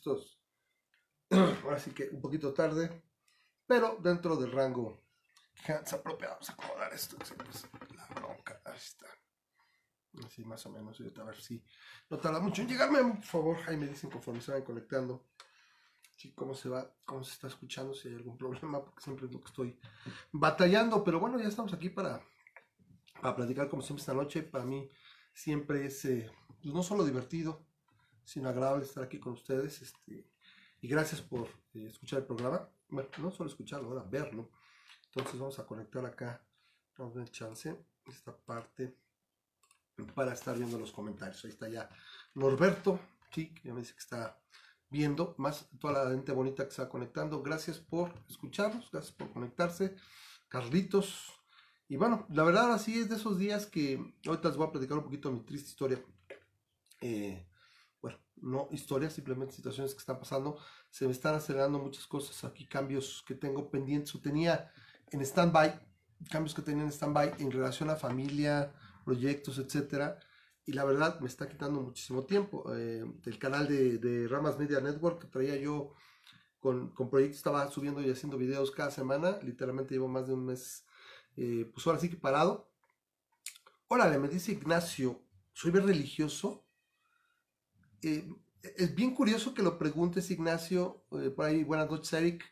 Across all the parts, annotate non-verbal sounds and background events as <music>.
minutitos, <clears throat> ahora sí que un poquito tarde, pero dentro del rango que se apropia. Vamos a acomodar esto, la bronca, ahí está. Así más o menos, a ver si no tarda mucho en llegarme, por favor, ahí me dicen conforme se van conectando. Sí, cómo se va, cómo se está escuchando, si hay algún problema, porque siempre es lo que estoy batallando, pero bueno, ya estamos aquí para, para platicar como siempre esta noche. Para mí siempre es eh, pues no solo divertido, sino agradable estar aquí con ustedes. Este, y gracias por eh, escuchar el programa. Bueno, no solo escucharlo, ahora verlo. Entonces vamos a conectar acá, vamos a chance, esta parte para estar viendo los comentarios. Ahí está ya Norberto, sí, ya me dice que está viendo, más toda la gente bonita que está conectando. Gracias por escucharnos, gracias por conectarse. Carlitos. Y bueno, la verdad así es de esos días que ahorita les voy a platicar un poquito mi triste historia. Eh, no historia, simplemente situaciones que están pasando. Se me están acelerando muchas cosas aquí, cambios que tengo pendientes o tenía en stand-by, cambios que tenía en stand-by en relación a familia, proyectos, etcétera. Y la verdad me está quitando muchísimo tiempo. Eh, el canal de, Ramas Media Network que traía yo con, con, proyectos, estaba subiendo y haciendo videos cada semana. Literalmente llevo más de un mes, eh, pues ahora sí que parado. Órale, me dice Ignacio, soy religioso. Eh, es bien curioso que lo preguntes, Ignacio. por ahí, buenas noches, Eric.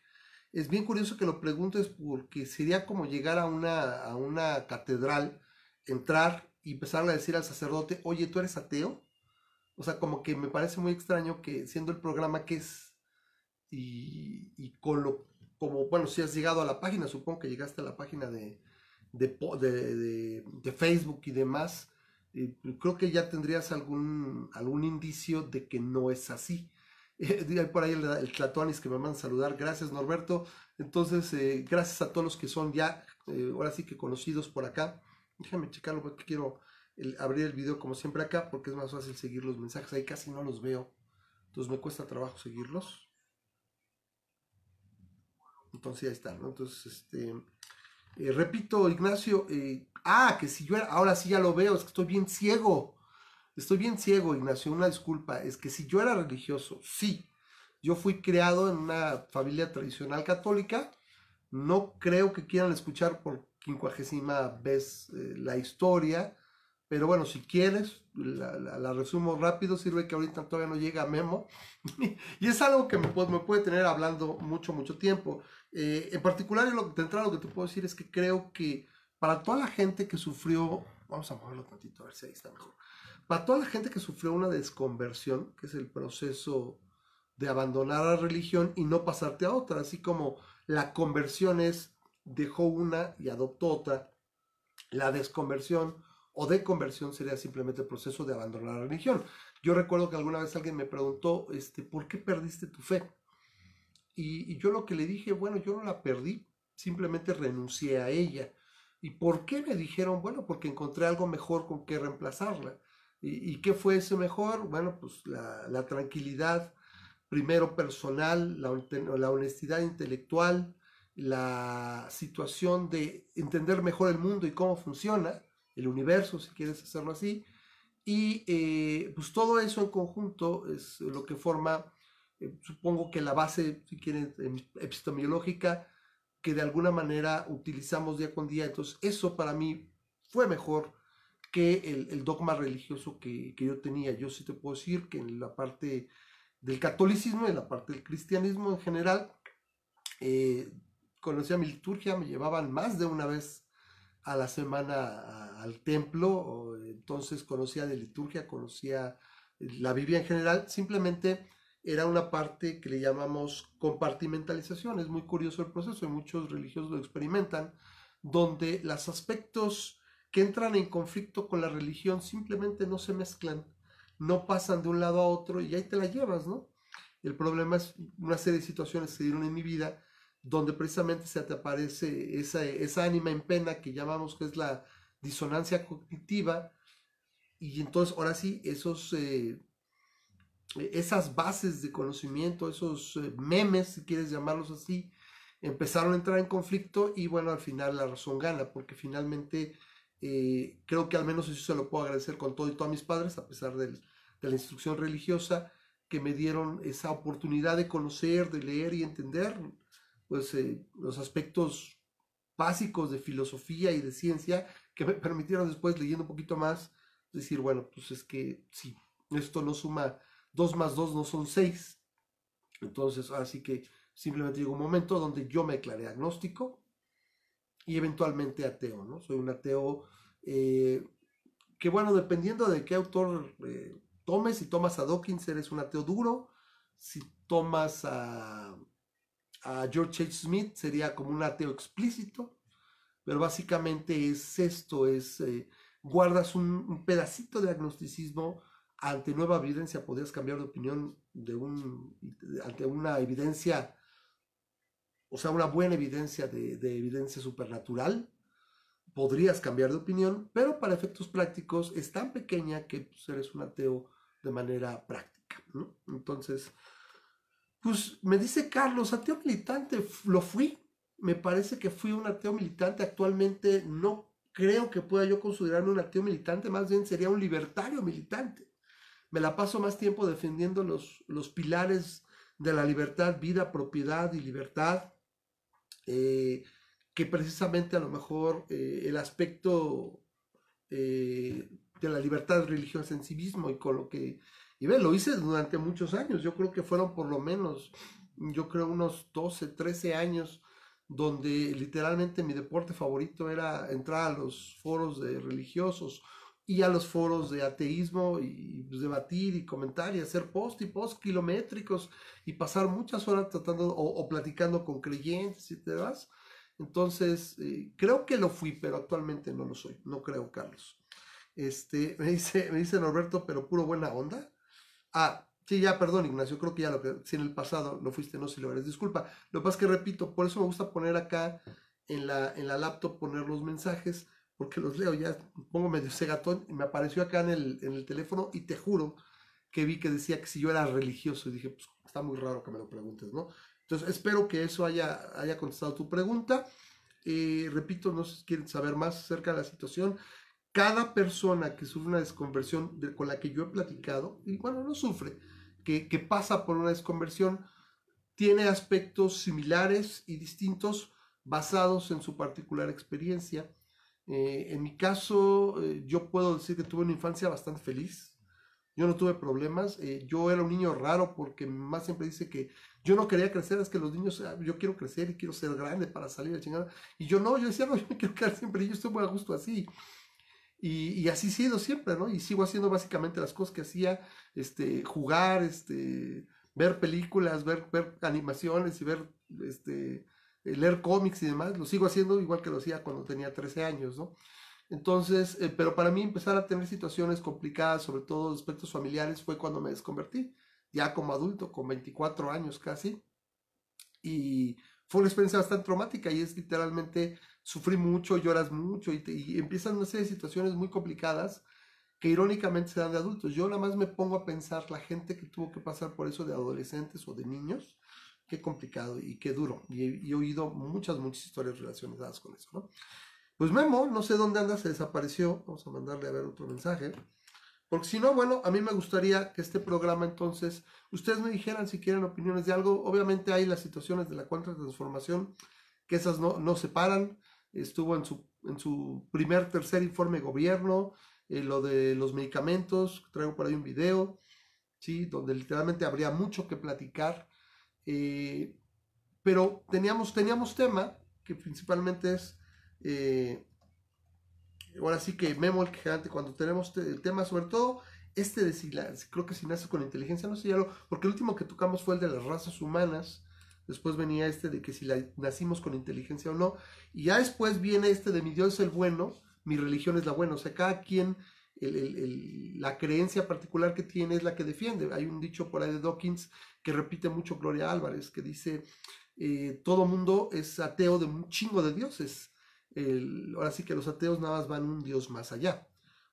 Es bien curioso que lo preguntes porque sería como llegar a una, a una catedral entrar y empezar a decir al sacerdote, oye, ¿tú eres ateo? O sea, como que me parece muy extraño que siendo el programa que es y, con lo, como, bueno, si has llegado a la página, supongo que llegaste a la página de, de, Facebook y demás, eh, creo que ya tendrías algún, algún indicio de que no es así. <laughs> Eh, por ahí el, el Tlatoanis que me mandan saludar. Gracias, Norberto. Entonces, eh, gracias a todos los que son ya, ahora sí que conocidos por acá. Déjame checarlo porque quiero abrir el video como siempre acá porque es más fácil seguir los mensajes. Ahí casi no los veo. Entonces me cuesta trabajo seguirlos. Entonces ya están, Entonces, este... Eh, repito, Ignacio, eh, ah, que si yo era, ahora sí ya lo veo, es que estoy bien ciego. Estoy bien ciego, Ignacio, una disculpa. Es que si yo era religioso, sí. Yo fui criado en una familia tradicional católica. No creo que quieran escuchar por quincuagésima vez eh, la historia. Pero bueno, si quieres, la, resumo rápido, sirve que ahorita todavía no llega Memo. <laughs> y es algo que me me puede tener hablando mucho, mucho tiempo. Eh, en particular, lo, de entrada lo que te puedo decir es que creo que para toda la gente que sufrió, vamos a moverlo tantito, a ver si ahí está mejor. Para toda la gente que sufrió una desconversión, que es el proceso de abandonar la religión y no pasarte a otra, así como la conversión es dejó una y adoptó otra. La desconversión o deconversión sería simplemente el proceso de abandonar la religión. Yo recuerdo que alguna vez alguien me preguntó, este, ¿por qué perdiste tu fe? Y, yo lo que le dije, bueno, yo no la perdí, simplemente renuncié a ella. ¿Y por qué me dijeron? Bueno, porque encontré algo mejor con que reemplazarla. ¿Y, qué fue ese mejor? Bueno, pues la, tranquilidad, primero personal, la, honestidad intelectual, la situación de entender mejor el mundo y cómo funciona, el universo, si quieres hacerlo así, y eh, pues todo eso en conjunto es lo que forma, eh, supongo que la base, si quieren, epistemológica, que de alguna manera utilizamos día con día. Entonces, eso para mí fue mejor que el, dogma religioso que, yo tenía. Yo sí te puedo decir que en la parte del catolicismo, en la parte del cristianismo en general, eh, conocía mi liturgia, me llevaban más de una vez a la semana al templo, entonces conocía de liturgia, conocía la Biblia en general, simplemente era una parte que le llamamos compartimentalización, es muy curioso el proceso y muchos religiosos lo experimentan, donde los aspectos que entran en conflicto con la religión simplemente no se mezclan, no pasan de un lado a otro y ahí te la llevas, ¿no? El problema es una serie de situaciones que se dieron en mi vida donde precisamente se te aparece esa, esa ánima en pena que llamamos que es la disonancia cognitiva, y entonces ahora sí, esos, eh, esas bases de conocimiento, esos eh, memes, si quieres llamarlos así, empezaron a entrar en conflicto y bueno, al final la razón gana, porque finalmente eh, creo que al menos eso se lo puedo agradecer con todo y todos mis padres, a pesar de la instrucción religiosa, que me dieron esa oportunidad de conocer, de leer y entender pues, eh, los aspectos básicos de filosofía y de ciencia que me <laughs> permitieron después, leyendo un poquito más, decir, bueno, pues es que sí, esto no suma 2 más 2 no son 6. Entonces, así que simplemente llegó un momento donde yo me declaré agnóstico y eventualmente ateo, ¿no? Soy un ateo eh, que, bueno, dependiendo de qué autor eh, tomes, si tomas a Dawkins eres un ateo duro, si tomas a, George H. Smith sería como un ateo explícito, pero básicamente es esto, es... Eh, guardas un, pedacito de agnosticismo ante nueva evidencia, podrías cambiar de opinión de un, ante una evidencia, o sea, una buena evidencia de, evidencia supernatural, podrías cambiar de opinión, pero para efectos prácticos es tan pequeña que pues, eres un ateo de manera práctica. Entonces, pues me dice Carlos, ateo militante, lo fui. Me parece que fui un ateo militante. Actualmente no creo que pueda yo considerarme un ateo militante, más bien sería un libertario militante. Me la paso más tiempo defendiendo los, los pilares de la libertad, vida, propiedad y libertad, eh, que precisamente a lo mejor eh, el aspecto eh, de la libertad religiosa en sí mismo y con lo que, y ve, lo hice durante muchos años, yo creo que fueron por lo menos, yo creo unos 12, 13 años donde literalmente mi deporte favorito era entrar a los foros de religiosos y a los foros de ateísmo y pues, debatir y comentar y hacer post y post kilométricos y pasar muchas horas tratando o, platicando con creyentes y demás. Entonces, eh, creo que lo fui, pero actualmente no lo soy. No creo, Carlos. Este, <laughs> me dice, me dice Norberto, pero puro buena onda. Ah, Sí, ya, perdón, Ignacio, creo que ya lo que, si en el pasado lo fuiste, no, si lo eres, disculpa. Lo que pasa es que repito, por eso me gusta poner acá en la, en la laptop, poner los mensajes, porque los leo, ya pongo medio segatón, y me apareció acá en el, en el teléfono, y te juro que vi que decía que si yo era religioso, y dije, pues está muy raro que me lo preguntes, ¿no? Entonces, espero que eso haya, haya contestado tu pregunta. Eh, repito, no sé si quieren saber más acerca de la situación. Cada persona que sufre una desconversión con la que yo he platicado, y bueno, no sufre, que, pasa por una desconversión tiene aspectos similares y distintos basados en su particular experiencia. Eh, en mi caso, eh, yo puedo decir que tuve una infancia bastante feliz. Yo no tuve problemas. Eh, yo era un niño raro porque mi mamá siempre dice que yo no quería crecer, es que los niños, ah, yo quiero crecer y quiero ser grande para salir a chingada. Y yo no, yo decía, no, yo me quiero quedar siempre, yo estoy muy a gusto así. Y, así he sido siempre, ¿no? Y sigo haciendo básicamente las cosas que hacía, este, jugar, este, ver películas, ver, ver animaciones y ver, este, leer cómics y demás. Lo sigo haciendo igual que lo hacía cuando tenía 13 años, ¿no? Entonces, eh, pero para mí empezar a tener situaciones complicadas, sobre todo aspectos familiares, fue cuando me desconvertí, ya como adulto, con 24 años casi. Y fue una experiencia bastante traumática y es literalmente sufrí mucho, lloras mucho y, empiezan una serie de situaciones muy complicadas que irónicamente se dan de adultos. Yo nada más me pongo a pensar la gente que tuvo que pasar por eso de adolescentes o de niños, qué complicado y qué duro. Y he, oído muchas, muchas historias relacionadas con eso, ¿no? Pues Memo, no sé dónde anda, se desapareció. Vamos a mandarle a ver otro mensaje. Porque si no, bueno, a mí me gustaría que este programa entonces, ustedes me dijeran si quieren opiniones de algo. Obviamente hay las situaciones de la cuarta transformación, que esas no, no se paran estuvo en su, en su primer, tercer informe de gobierno, eh, lo de los medicamentos, traigo por ahí un video, ¿sí? donde literalmente habría mucho que platicar, eh, pero teníamos, teníamos tema, que principalmente es, eh, ahora sí que Memo el gigante, cuando tenemos el tema, sobre todo este de si creo que si nace con inteligencia, no sé ya lo, porque el último que tocamos fue el de las razas humanas, Después venía este de que si nacimos con inteligencia o no. Y ya después viene este de mi Dios es el bueno, mi religión es la buena. O sea, cada quien, la creencia particular que tiene es la que defiende. Hay un dicho por ahí de Dawkins que repite mucho Gloria Álvarez, que dice, eh, todo mundo es ateo de un chingo de dioses. ahora sí que los ateos nada más van un dios más allá.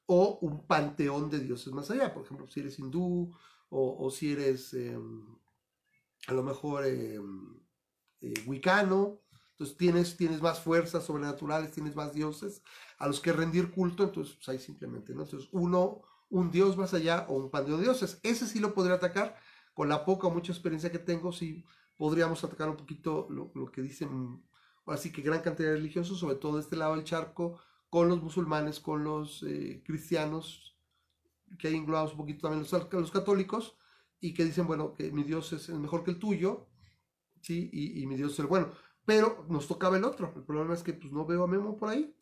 O un panteón de dioses más allá. Por ejemplo, si eres hindú o, si eres... Em, a lo mejor eh, eh, wicano, entonces tienes, tienes más fuerzas sobrenaturales, tienes más dioses a los que rendir culto, entonces pues ahí simplemente, ¿no? Entonces uno, un dios más allá o un pan de dioses, ese sí lo podría atacar con la poca o mucha experiencia que tengo, sí podríamos atacar un poquito lo, lo que dicen, así que gran cantidad de religiosos, sobre todo de este lado del charco, con los musulmanes, con los eh, cristianos, que hay englobados un poquito también los, católicos, y que dicen, bueno, que mi Dios es el mejor que el tuyo, ¿sí? Y mi Dios es el bueno. Pero nos tocaba el otro. El problema es que pues, no veo a Memo por ahí.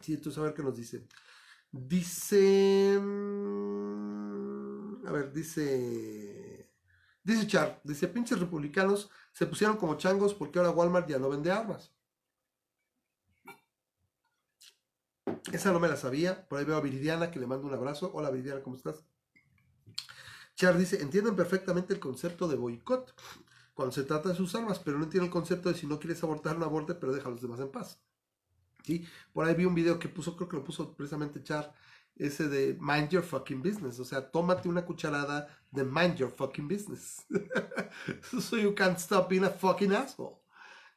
Sí, entonces a ver qué nos dice. Dice. mm, A ver, dice. Dice Char, dice, pinches republicanos se pusieron como changos porque ahora Walmart ya no vende armas. Esa no me la sabía. Por ahí veo a Viridiana que le mando un abrazo. Hola Viridiana, ¿cómo estás? Char dice, entienden perfectamente el concepto de boicot cuando se trata de sus armas, pero no entienden el concepto de si no quieres abortar, no aborte, pero deja a los demás en paz. ¿Sí? Por ahí vi un video que puso, creo que lo puso precisamente Char, ese de mind your fucking business. O sea, tómate una cucharada de mind your fucking business. <laughs> so you can't stop being a fucking asshole.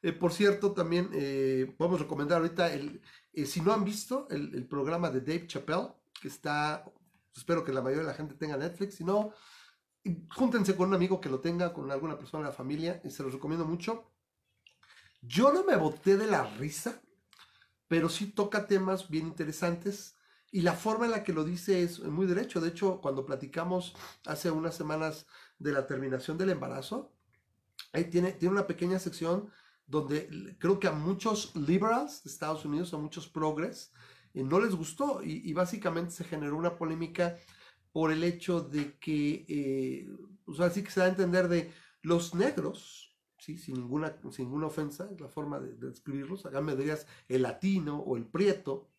Eh, por cierto, también eh, podemos recomendar ahorita, el, eh, si no han visto el, el, programa de Dave Chappelle, que está, espero que la mayoría de la gente tenga Netflix, si no, júntense con un amigo que lo tenga, con alguna persona de la familia, y se los recomiendo mucho. Yo no me boté de la risa, pero sí toca temas bien interesantes y la forma en la que lo dice es muy derecho. De hecho, cuando platicamos hace unas semanas de la terminación del embarazo, ahí tiene, tiene una pequeña sección donde creo que a muchos liberals de Estados Unidos, a muchos progres, eh, no les gustó y, y, básicamente se generó una polémica por el hecho de que, eh, o sea, sí que se da a entender de los negros, ¿sí? sin, ninguna, sin ninguna ofensa, es la forma de, de describirlos, acá me dirías el latino o el prieto,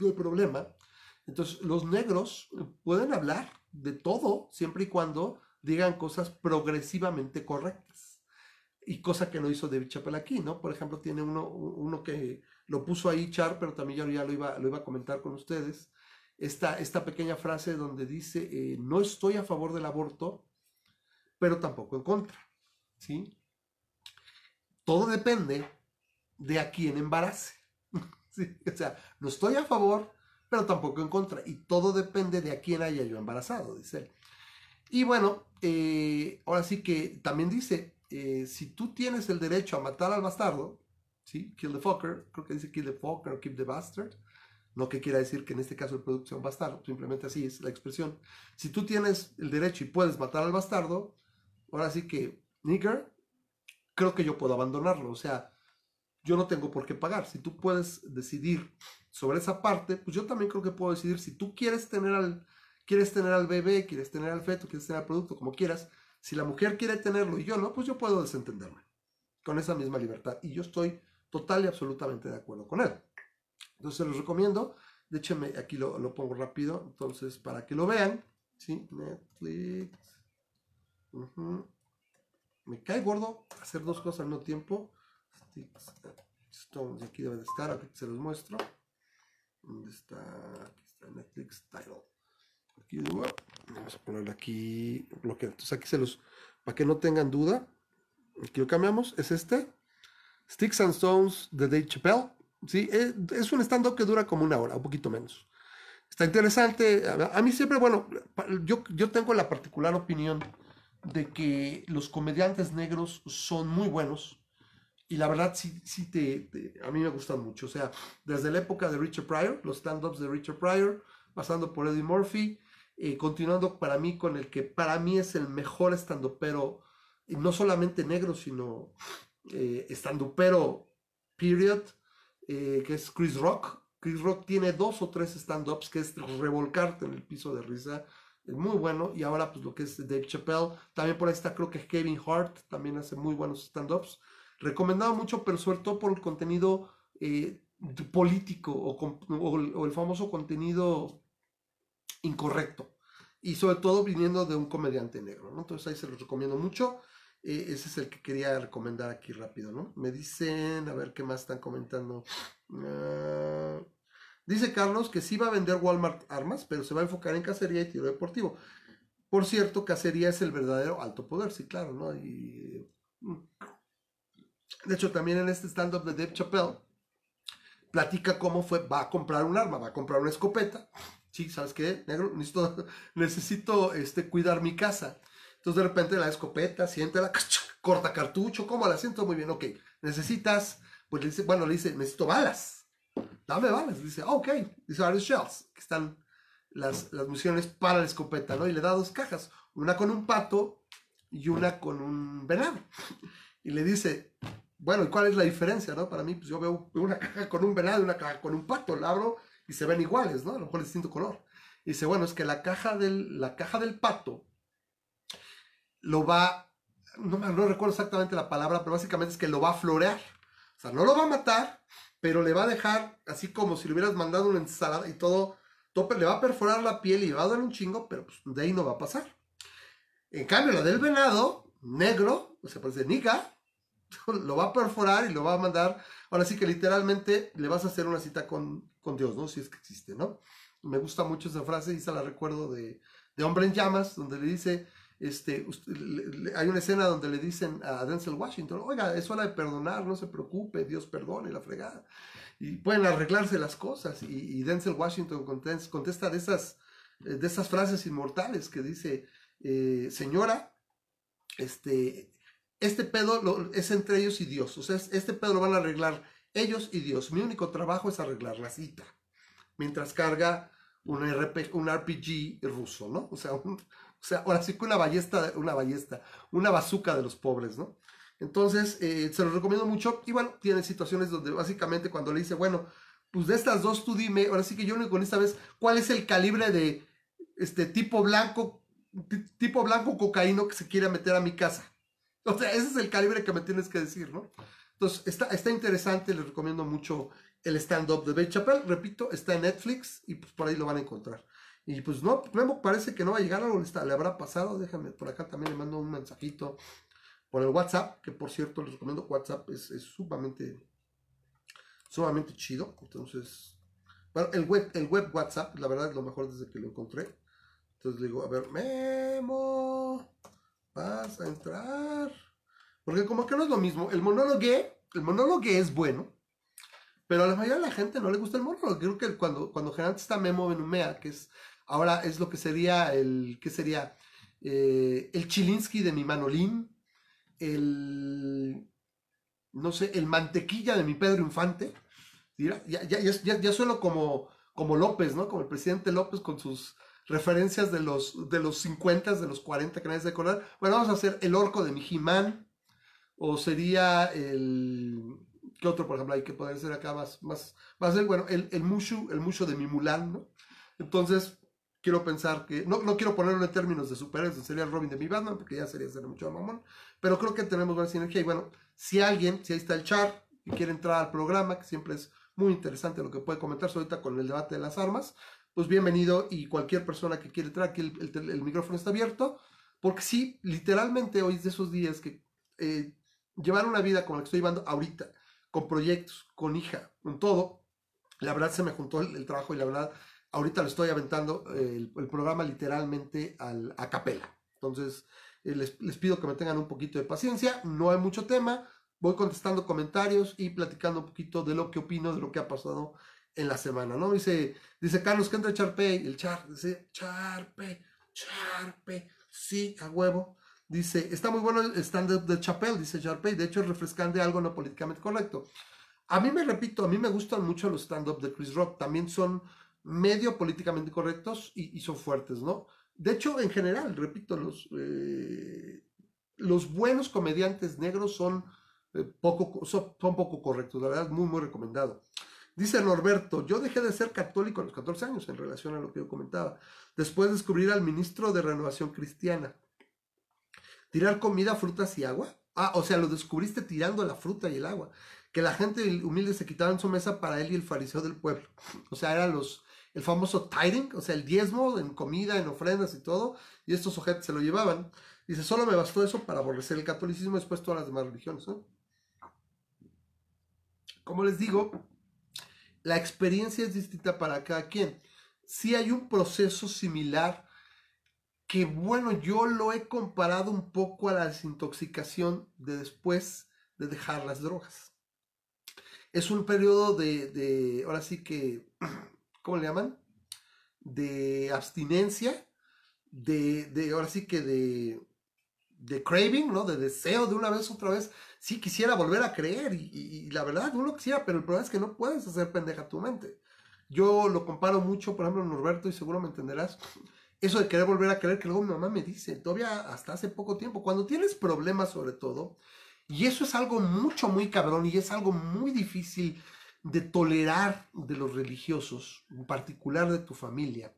no hay problema. Entonces, los negros pueden hablar de todo siempre y cuando digan cosas progresivamente correctas. Y cosa que no hizo David Chappelle aquí, ¿no? Por ejemplo, tiene uno, uno que lo puso ahí Char, pero también yo ya lo iba, lo iba a comentar con ustedes. Esta, esta pequeña frase donde dice, eh, no estoy a favor del aborto, pero tampoco en contra, ¿sí? Todo depende de a quién embarace. <laughs> ¿sí? O sea, no estoy a favor, pero tampoco en contra. Y todo depende de a quién haya yo embarazado, dice. Y bueno, eh, ahora sí que también dice, eh, si tú tienes el derecho a matar al bastardo, ¿sí? Kill the fucker, creo que dice kill the fucker o keep the bastard. No que quiera decir que en este caso el un bastardo, simplemente así es la expresión. Si tú tienes el derecho y puedes matar al bastardo, ahora sí que, nigger, creo que yo puedo abandonarlo. O sea, yo no tengo por qué pagar. Si tú puedes decidir sobre esa parte, pues yo también creo que puedo decidir si tú quieres tener al, quieres tener al bebé, quieres tener al feto, quieres tener al producto, como quieras. Si la mujer quiere tenerlo y yo no, pues yo puedo desentenderme con esa misma libertad. Y yo estoy total y absolutamente de acuerdo con él. Entonces se los recomiendo. De hecho, aquí lo, lo, pongo rápido. Entonces, para que lo vean. ¿sí? Netflix. Uh -huh. Me cae gordo hacer dos cosas al mismo tiempo. Stones, aquí debe de estar. Aquí se los muestro. ¿Dónde está? Aquí está Netflix Title. Aquí vamos a ponerle aquí bloqueo. Entonces aquí se los, para que no tengan duda, aquí lo cambiamos. Es este. Sticks and Stones de Dave Chappelle. ¿Sí? Es, es un stand-up que dura como una hora, un poquito menos. Está interesante. A, mí siempre, bueno, yo, yo tengo la particular opinión de que los comediantes negros son muy buenos. Y la verdad, sí, sí te, a mí me gustan mucho. O sea, desde la época de Richard Pryor, los stand-ups de Richard Pryor, pasando por Eddie Murphy, eh, continuando para mí con el que para mí es el mejor stand-upero, no solamente negro, sino eh, stand-upero, period, eh, que es Chris Rock. Chris Rock tiene dos o tres stand-ups que es revolcarte en el piso de risa. Es muy bueno. Y ahora, pues lo que es Dave Chappelle. También por ahí está, creo que Kevin Hart. También hace muy buenos stand-ups. Recomendado mucho, pero sobre todo por el contenido eh, político o, el famoso contenido incorrecto. Y sobre todo viniendo de un comediante negro. ¿no? Entonces ahí se los recomiendo mucho. Eh, ese es el que quería recomendar aquí rápido, ¿no? Me dicen, a ver qué más están comentando. Uh, dice Carlos que sí va a vender Walmart armas, pero se va a enfocar en cacería y tiro deportivo. Por cierto, cacería es el verdadero alto poder, sí, claro, ¿no? Y, de hecho, también en este stand-up de Dave Chappelle, platica cómo fue, va a comprar un arma, va a comprar una escopeta. Sí, ¿sabes qué, negro? Necesito, <laughs> necesito este, cuidar mi casa Entonces de repente la escopeta, siéntela, <laughs> corta cartucho, ¿cómo la siento? Muy bien, ok. Necesitas, pues le dice, bueno, le dice, necesito balas. Dame balas. Dice, ok. Dice, are shells? Que están las, las municiones para la escopeta, ¿no? Y le da dos cajas, una con un pato y una con un venado. Y le dice, bueno, ¿y cuál es la diferencia, no? Para mí, pues yo veo una caja con un venado y una caja con un pato, la abro y se ven iguales, ¿no? A lo mejor distinto color. Y dice, bueno, es que la caja del, la caja del pato lo va, no, no recuerdo exactamente la palabra, pero básicamente es que lo va a florear. O sea, no lo va a matar, pero le va a dejar así como si le hubieras mandado una ensalada y todo, tope, le va a perforar la piel y le a un chingo, pero pues de ahí no va a pasar. En cambio, la del venado, negro, o sea, parece nica, <laughs> lo va a perforar y lo va a mandar. Ahora sí que literalmente le vas a hacer una cita con, con Dios, ¿no? Si es que existe, ¿no? Me gusta mucho esa frase y se la recuerdo de, de Hombre en Llamas, donde le dice, este, hay una escena donde le dicen a Denzel Washington, oiga, es hora de perdonar, no se preocupe, Dios perdone la fregada. Y pueden arreglarse las cosas. Y, Denzel Washington contesta, de, esas, eh, de esas frases inmortales que dice, eh, señora, este, este pedo es entre ellos y Dios. O sea, este pedo lo van a arreglar ellos y Dios. Mi único trabajo es arreglar la cita. Mientras carga un, un RPG ruso, ¿no? O sea, un, o sea, ahora sí que una ballesta, una ballesta, una bazuca de los pobres, ¿no? Entonces, eh, se los recomiendo mucho. Y bueno, tiene situaciones donde básicamente cuando le dice, bueno, pues de estas dos tú dime, ahora sí que yo con esta vez, ¿cuál es el calibre de este tipo blanco, tipo blanco cocaíno que se quiere meter a mi casa? O sea, ese es el calibre que me tienes que decir, ¿no? Entonces, está, está interesante, les recomiendo mucho el stand-up de Dave Chappelle. Repito, está en Netflix y pues por ahí lo van a encontrar. Y pues no, Memo parece que no va a llegar algo, le habrá pasado, déjame, por acá también le mando un mensajito por el WhatsApp, que por cierto les recomiendo WhatsApp, es, sumamente, sumamente chido, entonces, bueno, el web, el web WhatsApp, la verdad es lo mejor desde que lo encontré, entonces le digo, a ver, Memo, vas a entrar, porque como que no es lo mismo, el monólogo, el monólogo es bueno, pero a la mayoría de la gente no le gusta el monólogo, creo que cuando, cuando generalmente está Memo Benumea, que es Ahora es lo que sería el, ¿qué sería? Eh, el Chilinsky de mi Manolín, el, no sé, el mantequilla de mi Pedro Infante. Ya, ya, ya, ya, sueno como, como López, ¿no? Como el presidente López con sus referencias de los, de los 50, de los 40 que nadie se acordar. Bueno, vamos a hacer el orco de mi Jimán, o sería el, ¿qué otro, por ejemplo, hay que poder ser acá más, más, va a ser, bueno, el, el mushu, el mushu de mi Mulan, ¿no? Entonces, quiero pensar que, no, no quiero ponerlo en términos de superhéroes, sería el Robin de mi Batman, porque ya sería ser mucho mamón, pero creo que tenemos buena sinergia y bueno, si alguien, si ahí está el char y quiere entrar al programa, que siempre es muy interesante lo que puede comentar ahorita con el debate de las armas, pues bienvenido y cualquier persona que quiere entrar, aquí el, micrófono está abierto, porque sí, literalmente hoy es de esos días que eh, llevar una vida como la que estoy llevando ahorita, con proyectos, con hija, con todo, la verdad se me juntó el trabajo y la verdad ahorita le estoy aventando el, programa literalmente al, a capela. Entonces, eh, les, pido que me tengan un poquito de paciencia. No hay mucho tema. Voy contestando comentarios y platicando un poquito de lo que opino de lo que ha pasado en la semana, ¿no? Dice, dice Carlos que entra Charpe, el Char, dice Charpe, Charpe, sí, a huevo. Dice, está muy bueno el stand-up de Chapel, dice Charpe, de hecho es refrescante algo no políticamente correcto. A mí me repito, a mí me gustan mucho los stand-up de Chris Rock, también son medio políticamente correctos y, son fuertes, ¿no? De hecho, en general, repito, los, eh, los buenos comediantes negros son, eh, poco, son, poco correctos, la verdad, muy, muy recomendado. Dice Norberto, yo dejé de ser católico a los 14 años en relación a lo que yo comentaba, después de descubrir al ministro de Renovación Cristiana. Tirar comida, frutas y agua. Ah, o sea, lo descubriste tirando la fruta y el agua. Que la gente humilde se quitaba en su mesa para él y el fariseo del pueblo. O sea, eran los, el famoso tithing, o sea, el diezmo en comida, en ofrendas y todo, y estos objetos se lo llevaban. Dice, solo me bastó eso para aborrecer el catolicismo y después todas las demás religiones. Como les digo, la experiencia es distinta para cada quien. Si hay un proceso similar que, bueno, yo lo he comparado un poco a la desintoxicación de después de dejar las drogas. Es un periodo de, de ahora sí que <clears throat> ¿cómo le llaman? De abstinencia, de, de ahora sí que de, de craving, ¿no? De deseo de una vez otra vez. Sí quisiera volver a creer y, y, la verdad uno quisiera, pero el problema es que no puedes hacer pendeja tu mente. Yo lo comparo mucho, por ejemplo, Norberto, y seguro me entenderás. Eso de querer volver a creer, que luego mi mamá me dice, todavía hasta hace poco tiempo, cuando tienes problemas sobre todo, y eso es algo mucho, muy cabrón, y es algo muy difícil de tolerar de los religiosos, en particular de tu familia,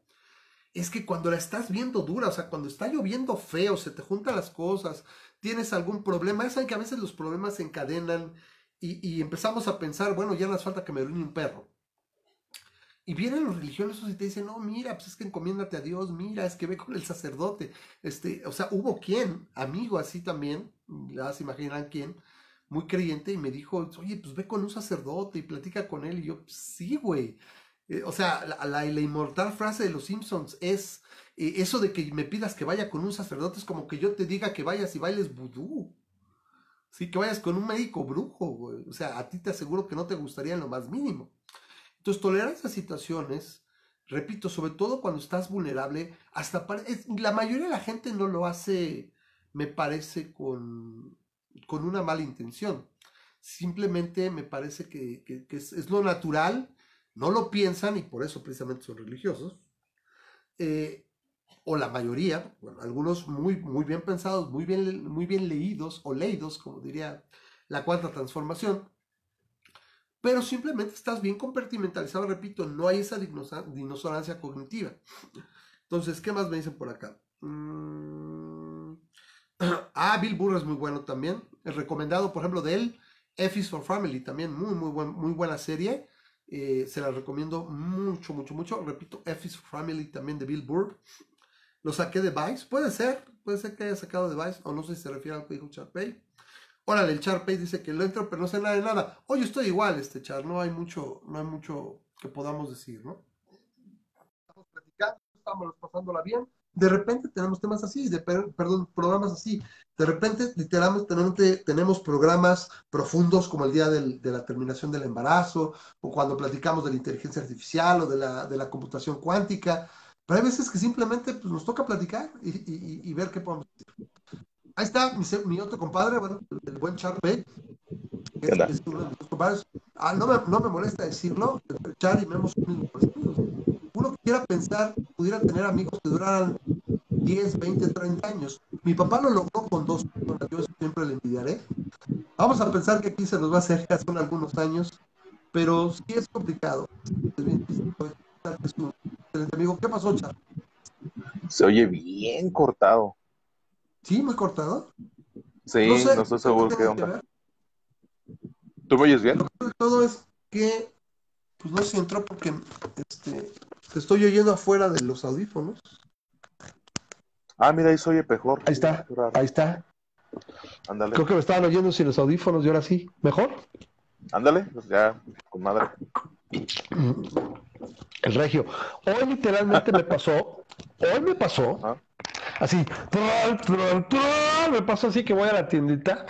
es que cuando la estás viendo dura, o sea, cuando está lloviendo feo, se te juntan las cosas, tienes algún problema, saben que a veces los problemas se encadenan y, empezamos a pensar, bueno, ya no hace falta que me ruine un perro. Y vienen los religiosos y te dicen, no, mira, pues es que encomiéndate a Dios, mira, es que ve con el sacerdote. Este, o sea, hubo quien, amigo así también, ya se imaginarán quién, muy creyente, y me dijo, oye, pues ve con un sacerdote y platica con él. Y yo, pues, sí, güey. Eh, o sea, la, inmortal frase de los Simpsons es eh, eso de que me pidas que vaya con un sacerdote, es como que yo te diga que vayas y bailes vudú. Sí, que vayas con un médico brujo, güey. O sea, a ti te aseguro que no te gustaría en lo más mínimo. Entonces, tolerar esas situaciones, repito, sobre todo cuando estás vulnerable, hasta la mayoría de la gente no lo hace, me parece, con, con una mala intención. Simplemente me parece que, es, lo natural no lo piensan y por eso precisamente son religiosos, eh, o la mayoría, bueno, algunos muy, muy bien pensados, muy bien, muy bien leídos o leídos, como diría la cuarta transformación, pero simplemente estás bien compartimentalizado, repito, no hay esa dinosaurancia cognitiva. Entonces, ¿qué más me dicen por acá? Mm, <clears throat> ah, Bill Burr es muy bueno también. El recomendado, por ejemplo, de él, F for Family, también muy, muy, muy buena serie. Eh, se la recomiendo mucho, mucho, mucho. Repito, F is Family también de Bill Burr. Lo saqué de Vice. Puede ser, puede ser que haya sacado de Vice, o no sé si se refiere a lo que dijo Charpey. Órale, el Charpey dice que lo entro, pero no sé nada de nada. Oye, estoy igual, este Char, no hay mucho, no hay mucho que podamos decir, ¿no? Estamos platicando, estamos pasándola bien de repente tenemos temas así, de, perdón, programas así. De repente, literalmente, tenemos programas profundos como el día de la terminación del embarazo, o cuando platicamos de la inteligencia artificial o de la, de la computación cuántica. Pero hay veces que simplemente pues, nos toca platicar y, ver qué podemos decir. Ahí está mi, otro compadre, bueno, el buen Charlie es, uno de compadres. Ah, no, me, no me molesta decirlo, Char y Memo son mismos uno quiera pensar, pudiera tener amigos que duraran 10, 20, 30 años. Mi papá lo logró con dos personas, yo siempre le envidiaré. Vamos a pensar que aquí se nos va a hacer ya son algunos años, pero sí es complicado. Es bien difícil amigo. ¿Qué pasó, Char? Se oye bien cortado. ¿Sí? ¿Muy cortado? Sí, no, sé, no estoy seguro qué onda. ¿Tú me oyes bien? todo es que, pues no se entró porque este, te estoy oyendo afuera de los audífonos. Ah, mira, ahí soy mejor. Ahí está, ahí está. Ándale. Creo que me estaban oyendo sin los audífonos y ahora sí. ¿Mejor? Ándale, pues ya, con madre. El regio. Hoy literalmente me pasó, hoy me pasó, así, me pasó así que voy a la tiendita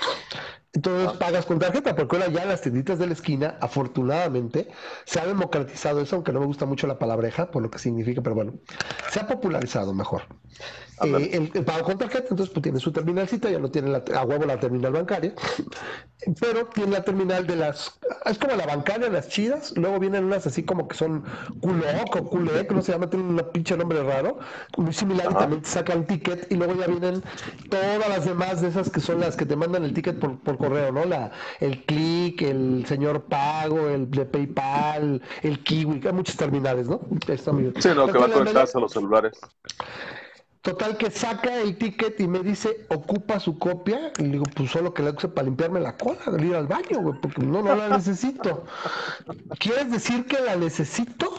entonces ah. pagas con tarjeta, porque ahora ya las tienditas de la esquina, afortunadamente, se ha democratizado eso, aunque no me gusta mucho la palabreja, por lo que significa, pero bueno, se ha popularizado mejor. Eh, el, pago con tarjeta, entonces pues tiene su terminalcita, ya no tiene la, a huevo la terminal bancaria, <laughs> pero tiene la terminal de las, es como la bancaria, las chidas, luego vienen unas así como que son Culoc o Culec, no se llama, tienen un pinche nombre raro, muy similar y también te sacan ticket y luego ya vienen todas las demás de esas que son las que te mandan el ticket por, por correo, ¿no? La, el click, el señor pago, el de PayPal, el Kiwi, hay muchas terminales, ¿no? Está Sí, no, que va conectarse a los celulares. Total que saca el ticket y me dice, ocupa su copia. Y le digo, pues solo que la use para limpiarme la cola, de ir al baño, güey, porque no, no la necesito. ¿Quieres decir que la necesito?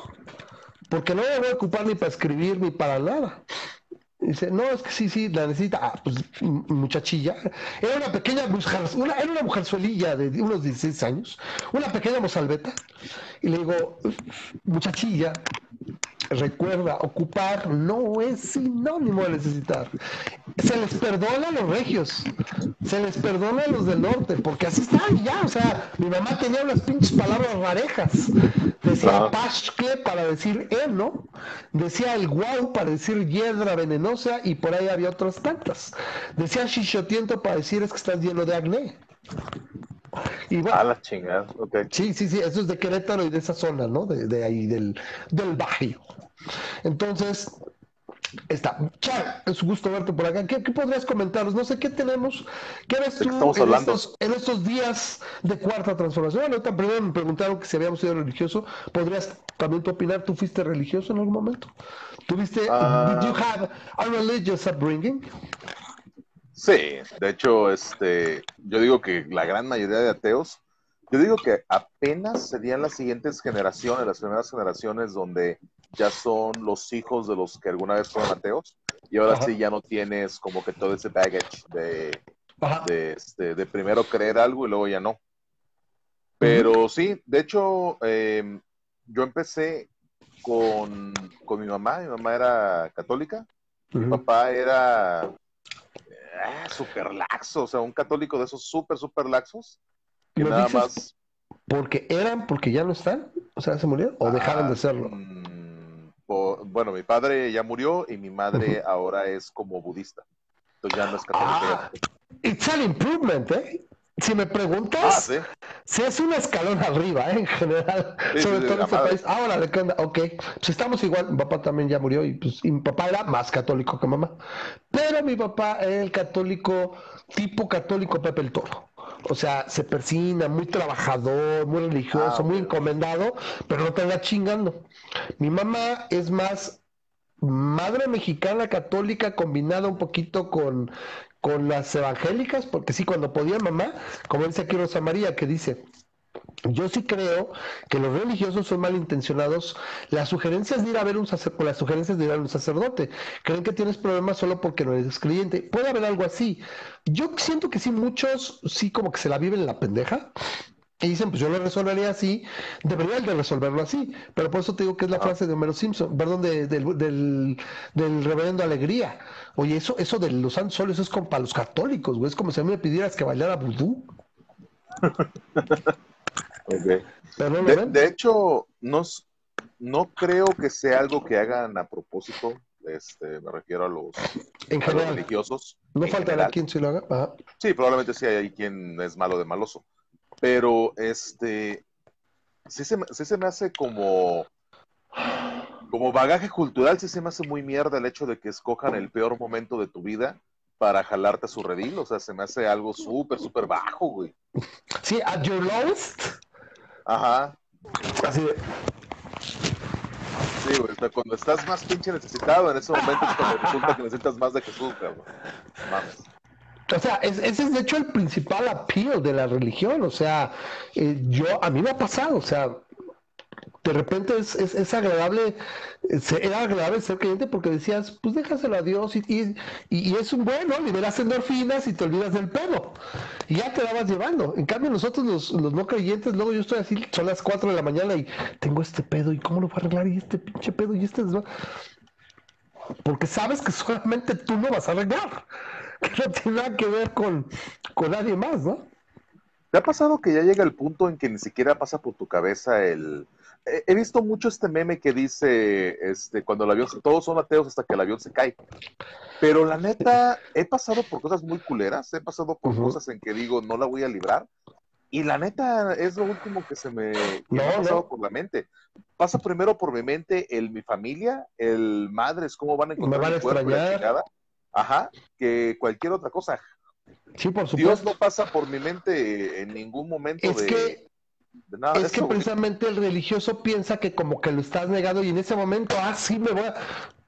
Porque no la voy a ocupar ni para escribir ni para nada. Dice, no, es que sí, sí, la necesita. Ah, pues muchachilla. Era una pequeña mujer, era una mujerzuelilla de unos 16 años, una pequeña mozalbeta. Y le digo, muchachilla, recuerda, ocupar no es sinónimo de necesitar. se les perdona a los regios, se les perdona a los del norte, porque así están ya, o sea, mi mamá tenía unas pinches palabras rarejas, decía pashke para decir él, ¿no? Decía el guau para decir hiedra venenosa y por ahí había otras tantas. Decía shishotiento para decir es que estás lleno de acné. Y bueno, a la chingada, okay. Sí, sí, sí, eso es de Querétaro y de esa zona, ¿no? De, de ahí, del, del barrio. Entonces, Está. Char, es un gusto verte por acá. ¿Qué, podrías comentarnos? No sé qué tenemos. ¿Qué ves tú en estos, en estos, días de cuarta transformación? Bueno, ahorita primero me preguntaron que si habíamos sido religioso. ¿Podrías también tu opinar? ¿Tú fuiste religioso en algún momento? ¿Tuviste, uh, did you have a religious upbringing? Sí, de hecho, este, yo digo que la gran mayoría de ateos, yo digo que apenas serían las siguientes generaciones, las primeras generaciones donde ya son los hijos de los que alguna vez fueron ateos y ahora sí ya no tienes como que todo ese baggage de, de, este, de, primero creer algo y luego ya no. Pero sí, de hecho, em, yo empecé con, con, mi mamá, mi mamá era católica, mi papá era eh, súper laxo, o sea, un católico de esos súper, súper laxos, que nada más... ¿Porque eran, porque ya no están? O sea, ¿se murieron o dejaron de ah, serlo? Mm, bueno, mi padre ya murió y mi madre ahora es como budista. Entonces ya no es católica. Ah, it's an improvement, ¿eh? Si me preguntas, ah, ¿sí? es un escalón arriba, ¿eh? en general, sobre todo en este país. Ahora, ¿de qué onda? Ok, pues estamos igual, mi papá también ya murió y, pues, y mi papá era más católico que mamá. Pero mi papá era el católico, tipo católico Pepe el Toro. O sea, se persina, muy trabajador, muy religioso, ah, muy encomendado, pero no te anda chingando. Mi mamá es más madre mexicana católica combinada un poquito con, con las evangélicas, porque sí, cuando podía mamá, como dice aquí Rosa María, que dice, yo sí creo que los religiosos son malintencionados. Las sugerencias de ir a ver un sacerdote, las sugerencias de ir a un sacerdote, creen que tienes problemas solo porque no eres creyente. Puede haber algo así. Yo siento que sí, muchos sí como que se la viven en la pendeja. Y dicen, pues yo lo resolvería así, debería de resolverlo así. Pero por eso te digo que es la ah. frase de Homero Simpson, perdón, del, del, del, reverendo Alegría. Oye, eso, eso de los santos solos es como para los católicos, güey. Es como si a mí me pidieras que bailara vudú. <laughs> De, hecho, no, no creo que sea algo que hagan a propósito. Este, me refiero a los, religiosos. No faltará quien se lo haga. Sí, probablemente sí hay quien es malo de maloso. Pero este sí se, sí se me hace como como bagaje cultural, sí se me hace muy mierda el hecho de que escojan el peor momento de tu vida para jalarte a su redil. O sea, se me hace algo súper, súper bajo, güey. Sí, at your lowest. Ajá. Así de. Sí, güey, o cuando estás más pinche necesitado, en ese momento es cuando resulta que necesitas más de Jesús, cabrón. Mames. O sea, ese es de hecho el principal appeal de la religión. O sea, eh, yo, a mí me ha pasado, o sea, de repente es, es, agradable, era agradable ser creyente porque decías, pues déjaselo a Dios y, y, y, es un bueno, liberas endorfinas y te olvidas del pedo. Y ya te la vas llevando. En cambio, nosotros los, los no creyentes, luego yo estoy así, son las 4 de la mañana y tengo este pedo y cómo lo voy a arreglar y este pinche pedo y este... Porque sabes que solamente tú lo vas a arreglar. Que no tiene nada que ver con, con nadie más, ¿no? ¿Te ha pasado que ya llega el punto en que ni siquiera pasa por tu cabeza el he visto mucho este meme que dice, este, cuando el avión, todos son ateos hasta que el avión se cae. Pero la neta, he pasado por cosas muy culeras, he pasado por cosas en que digo, no la voy a librar. Y la neta es lo último que se me, ha pasado por la mente. Pasa primero por mi mente el mi familia, el madres, cómo van a encontrar mi cuerpo Ajá, que cualquier otra cosa. Sí, por supuesto. Dios no pasa por mi mente en ningún momento es Que es que precisamente el religioso piensa que como que lo estás negado y en ese momento, ah, sí, me voy a...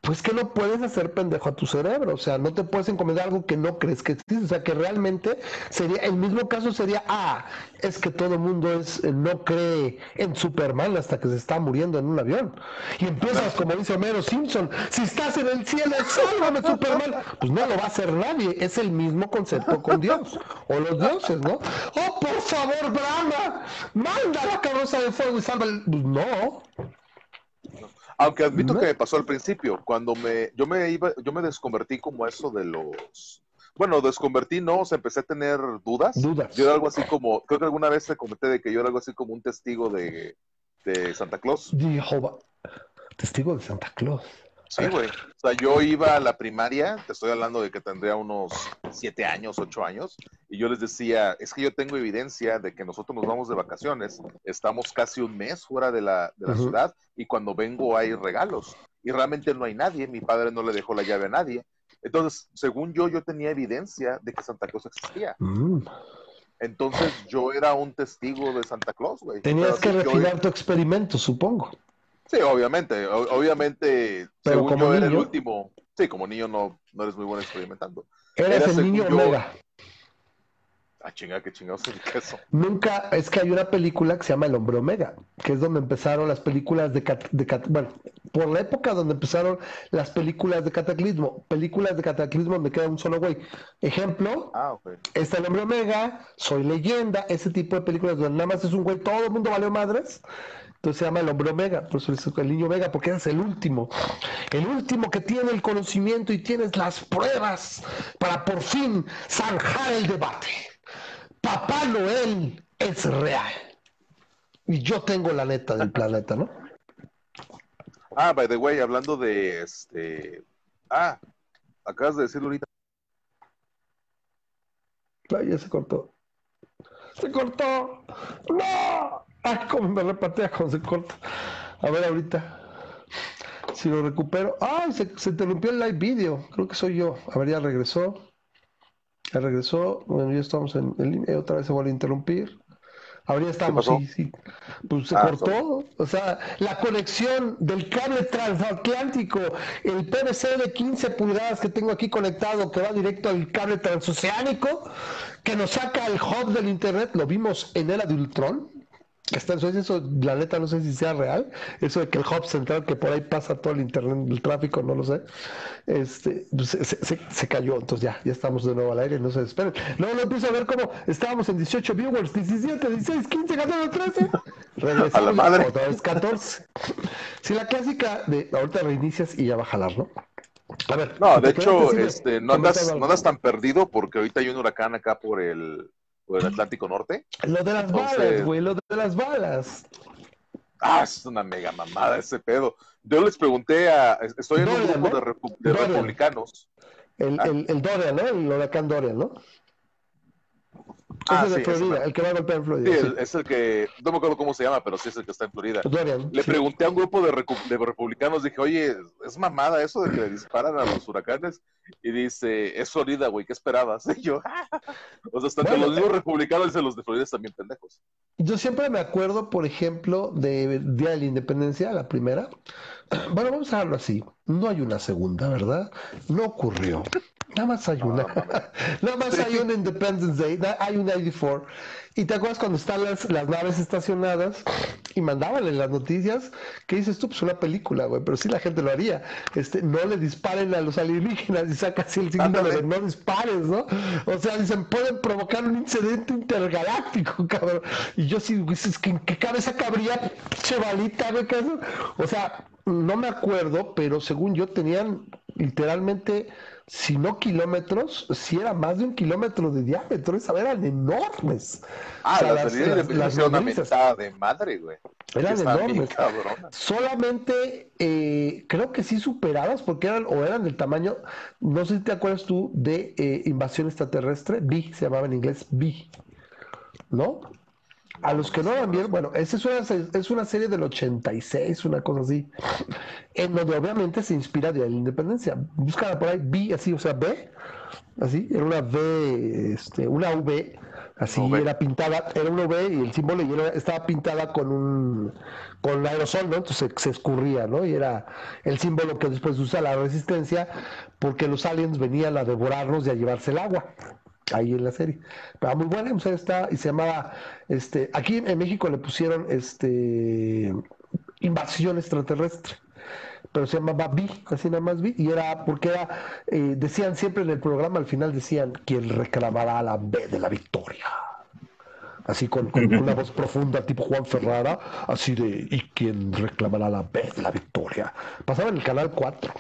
Pues que no puedes hacer pendejo a tu cerebro, o sea, no te puedes encomendar algo que no crees que existe, o sea, que realmente sería, el mismo caso sería, ah, es que todo el mundo es, eh, no cree en Superman hasta que se está muriendo en un avión. Y empiezas, como dice Homero Simpson, si estás en el cielo, sálvame Superman. Pues no lo va a hacer nadie, es el mismo concepto con Dios, o los dioses, ¿no? Oh, por favor, Brahma, manda la carroza de fuego y salva. Pues no. Aunque admito que me pasó al principio, cuando me, yo me iba, yo me desconvertí como eso de los, bueno, desconvertí, no, o sea, empecé a tener dudas. Dudas. Yo era algo así como, creo que alguna vez te comenté de que yo era algo así como un testigo de, de Santa Claus. Jehová. Testigo de Santa Claus. Sí, güey. O sea, yo iba a la primaria, te estoy hablando de que tendría unos siete años, ocho años, y yo les decía, es que yo tengo evidencia de que nosotros nos vamos de vacaciones, estamos casi un mes fuera de la, de la ciudad, y cuando vengo hay regalos, y realmente no hay nadie, mi padre no le dejó la llave a nadie. Entonces, según yo, yo tenía evidencia de que Santa Claus existía. Mm. Entonces, yo era un testigo de Santa Claus, güey. Tenías Pero que yo- refinar tu experimento, supongo. Sí, obviamente, o- obviamente, Pero según como yo era el último. Sí, como niño no, no eres muy bueno experimentando. Eras Era el niño yo- Omega. Ah, chinga, qué chingados eso. Nunca, es que hay una película que se llama El Hombre Omega, que es donde empezaron las películas de, cat- de cat- bueno, por la época donde empezaron las películas de Cataclismo, películas de Cataclismo donde queda un solo güey. Ejemplo, Ah, está El Hombre Omega, Soy Leyenda, ese tipo de películas donde nada más es un güey, todo el mundo valió madres. Entonces se llama El Hombre Omega, por eso es el niño Omega, porque eres el último. El último que tiene el conocimiento y tienes las pruebas para por fin zanjar el debate. Papá Noel es real. Y yo tengo la neta del planeta, ¿no? Ah, by the way, hablando de este. Ah, acabas de decirlo ahorita. Ay, ya se cortó. ¡Se cortó! ¡No! ¡Ay, <laughs> cómo me repatea cuando se corta! A ver, ahorita. Si lo recupero. ¡Ay! Se, se interrumpió el live video. Creo que soy yo. A ver, ya regresó. Ya regresó. Bueno, ya estamos en, línea. Otra vez se vuelve a interrumpir. Ahora ya estamos, sí, sí. Pues se Ah, cortó. O sea, la conexión del cable transatlántico, el PVC de 15 pulgadas que tengo aquí conectado, que va directo al cable transoceánico, que nos saca el hub del internet, lo vimos en Era de Ultron. Está en Suecia, eso la neta no sé si sea real, eso de que el hub central que por ahí pasa todo el internet, el tráfico, no lo sé, este, pues, se, se- se cayó, entonces ya, ya estamos de nuevo al aire, no se esperen. Luego lo empiezo a ver como estábamos en 18 viewers, 17, 16, 15, 14, 13. Regresamos A la madre. otra vez 14. Si la clásica de ahorita reinicias y ya va a jalar, ¿no? A ver. No, de hecho, este, no andas, no andas tan perdido porque ahorita hay un huracán acá por el, por el Atlántico Norte. Lo de las Entonces- balas, güey, lo de las balas. Ah, es una mega mamada ese pedo. Yo les pregunté a, estoy en un grupo ¿no? de, repu- de Dorian. republicanos. El, Ah. el, el Dorian, ¿no? El huracán Dorian, ¿no? Ah, de sí, ese Florida, el que va a golpear en Florida. sí. el- es el que, no me acuerdo cómo se llama, pero sí es el que está en Florida. Dorian. Le pregunté a un grupo de, recu- de republicanos, dije, oye, es mamada eso de que le disparan a los huracanes. Y dice, es Florida, güey, ¿qué esperabas? <laughs> Y yo, o sea, hasta entre Bueno, los mismos republicanos dicen los de Florida están bien pendejos. Yo siempre me acuerdo, por ejemplo, de Día de la Independencia, la primera. <clears throat> Bueno, vamos a hablarlo así. No hay una segunda, ¿verdad? No ocurrió. <laughs> Nada más hay una. Nada más hay un Independence Day, hay un 94. Y te acuerdas cuando están las, las naves estacionadas y mandaban en las noticias que dices tú, pues una película, güey, pero sí la gente lo haría. Este, no le disparen a los alienígenas y saca así el signo de no dispares, ¿no? O sea, dicen, pueden provocar un incidente intergaláctico, <laughs> cabrón. Y yo sí, güey, es que en qué cabeza cabría, chevalita, güey, ¿qué? O sea, no me acuerdo, pero según yo tenían literalmente, si no kilómetros, si era más de un kilómetro de diámetro, esa eran enormes. Ah, O sea, las, las- de las- las una nodrizas. mentada de madre, güey. Eran enormes. Solamente eh, creo que sí superadas porque eran o eran del tamaño, no sé si te acuerdas tú de eh, Invasión Extraterrestre, B, se llamaba en inglés B, ¿no? A los que no van bien, bueno, esa es una, es una serie del 86, una cosa así, en donde obviamente se inspira de la independencia. Búscala por ahí, B, así, o sea, B, así, era una V, este, una V, así V. era pintada, era una V y el símbolo y era- estaba pintada con un con aerosol, ¿no? Entonces se, se escurría, ¿no? Y era el símbolo que después usa la resistencia porque los aliens venían a devorarnos y a llevarse el agua. Ahí en la serie. Pero muy buena, o sea, está, y se llamaba, este, aquí en México le pusieron este invasión extraterrestre pero se llamaba Vi, así nada más Vi, y era porque era, eh, decían siempre en el programa, al final decían, quien reclamará la B de la victoria. así con, una voz profunda tipo Juan Ferrara, así de ¿y quién reclamará la, la victoria? Pasaba en el canal 4.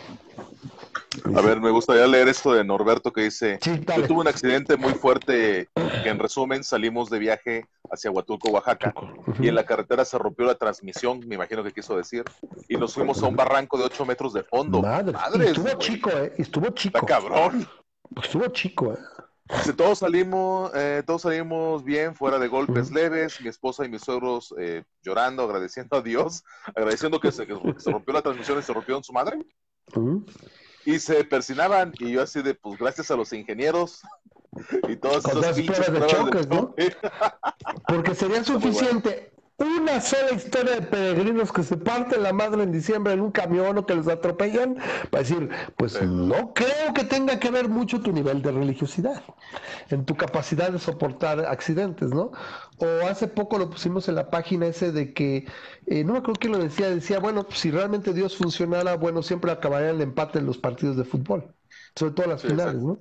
A ver, me gustaría leer esto de Norberto que dice, yo tuve un accidente muy fuerte que en resumen salimos de viaje hacia Huatulco, Oaxaca, y en la carretera se rompió la transmisión, me imagino que quiso decir, y nos fuimos a un barranco de 8 metros de fondo. Madre, estuvo chico, ¿eh? Estuvo chico. Está cabrón. Estuvo chico, ¿eh? todos salimos, eh, todos salimos bien, fuera de golpes leves, mi esposa y mis suegros eh, llorando, agradeciendo a Dios, agradeciendo que se, rompió la transmisión y se rompió en su madre. Y se persinaban, y yo así de, pues gracias a los ingenieros y todos esos pinches de choques, ¿no? <laughs> Porque sería suficiente una sola historia de peregrinos que se parten la madre en diciembre en un camión o que los atropellan, para decir, pues no creo que tenga que ver mucho tu nivel de religiosidad, en tu capacidad de soportar accidentes, ¿no? O hace poco lo pusimos en la página ese de que, eh, no me acuerdo quién lo decía, decía, bueno, pues, si realmente Dios funcionara, bueno, siempre acabaría el empate en los partidos de fútbol, sobre todo las finales, ¿no?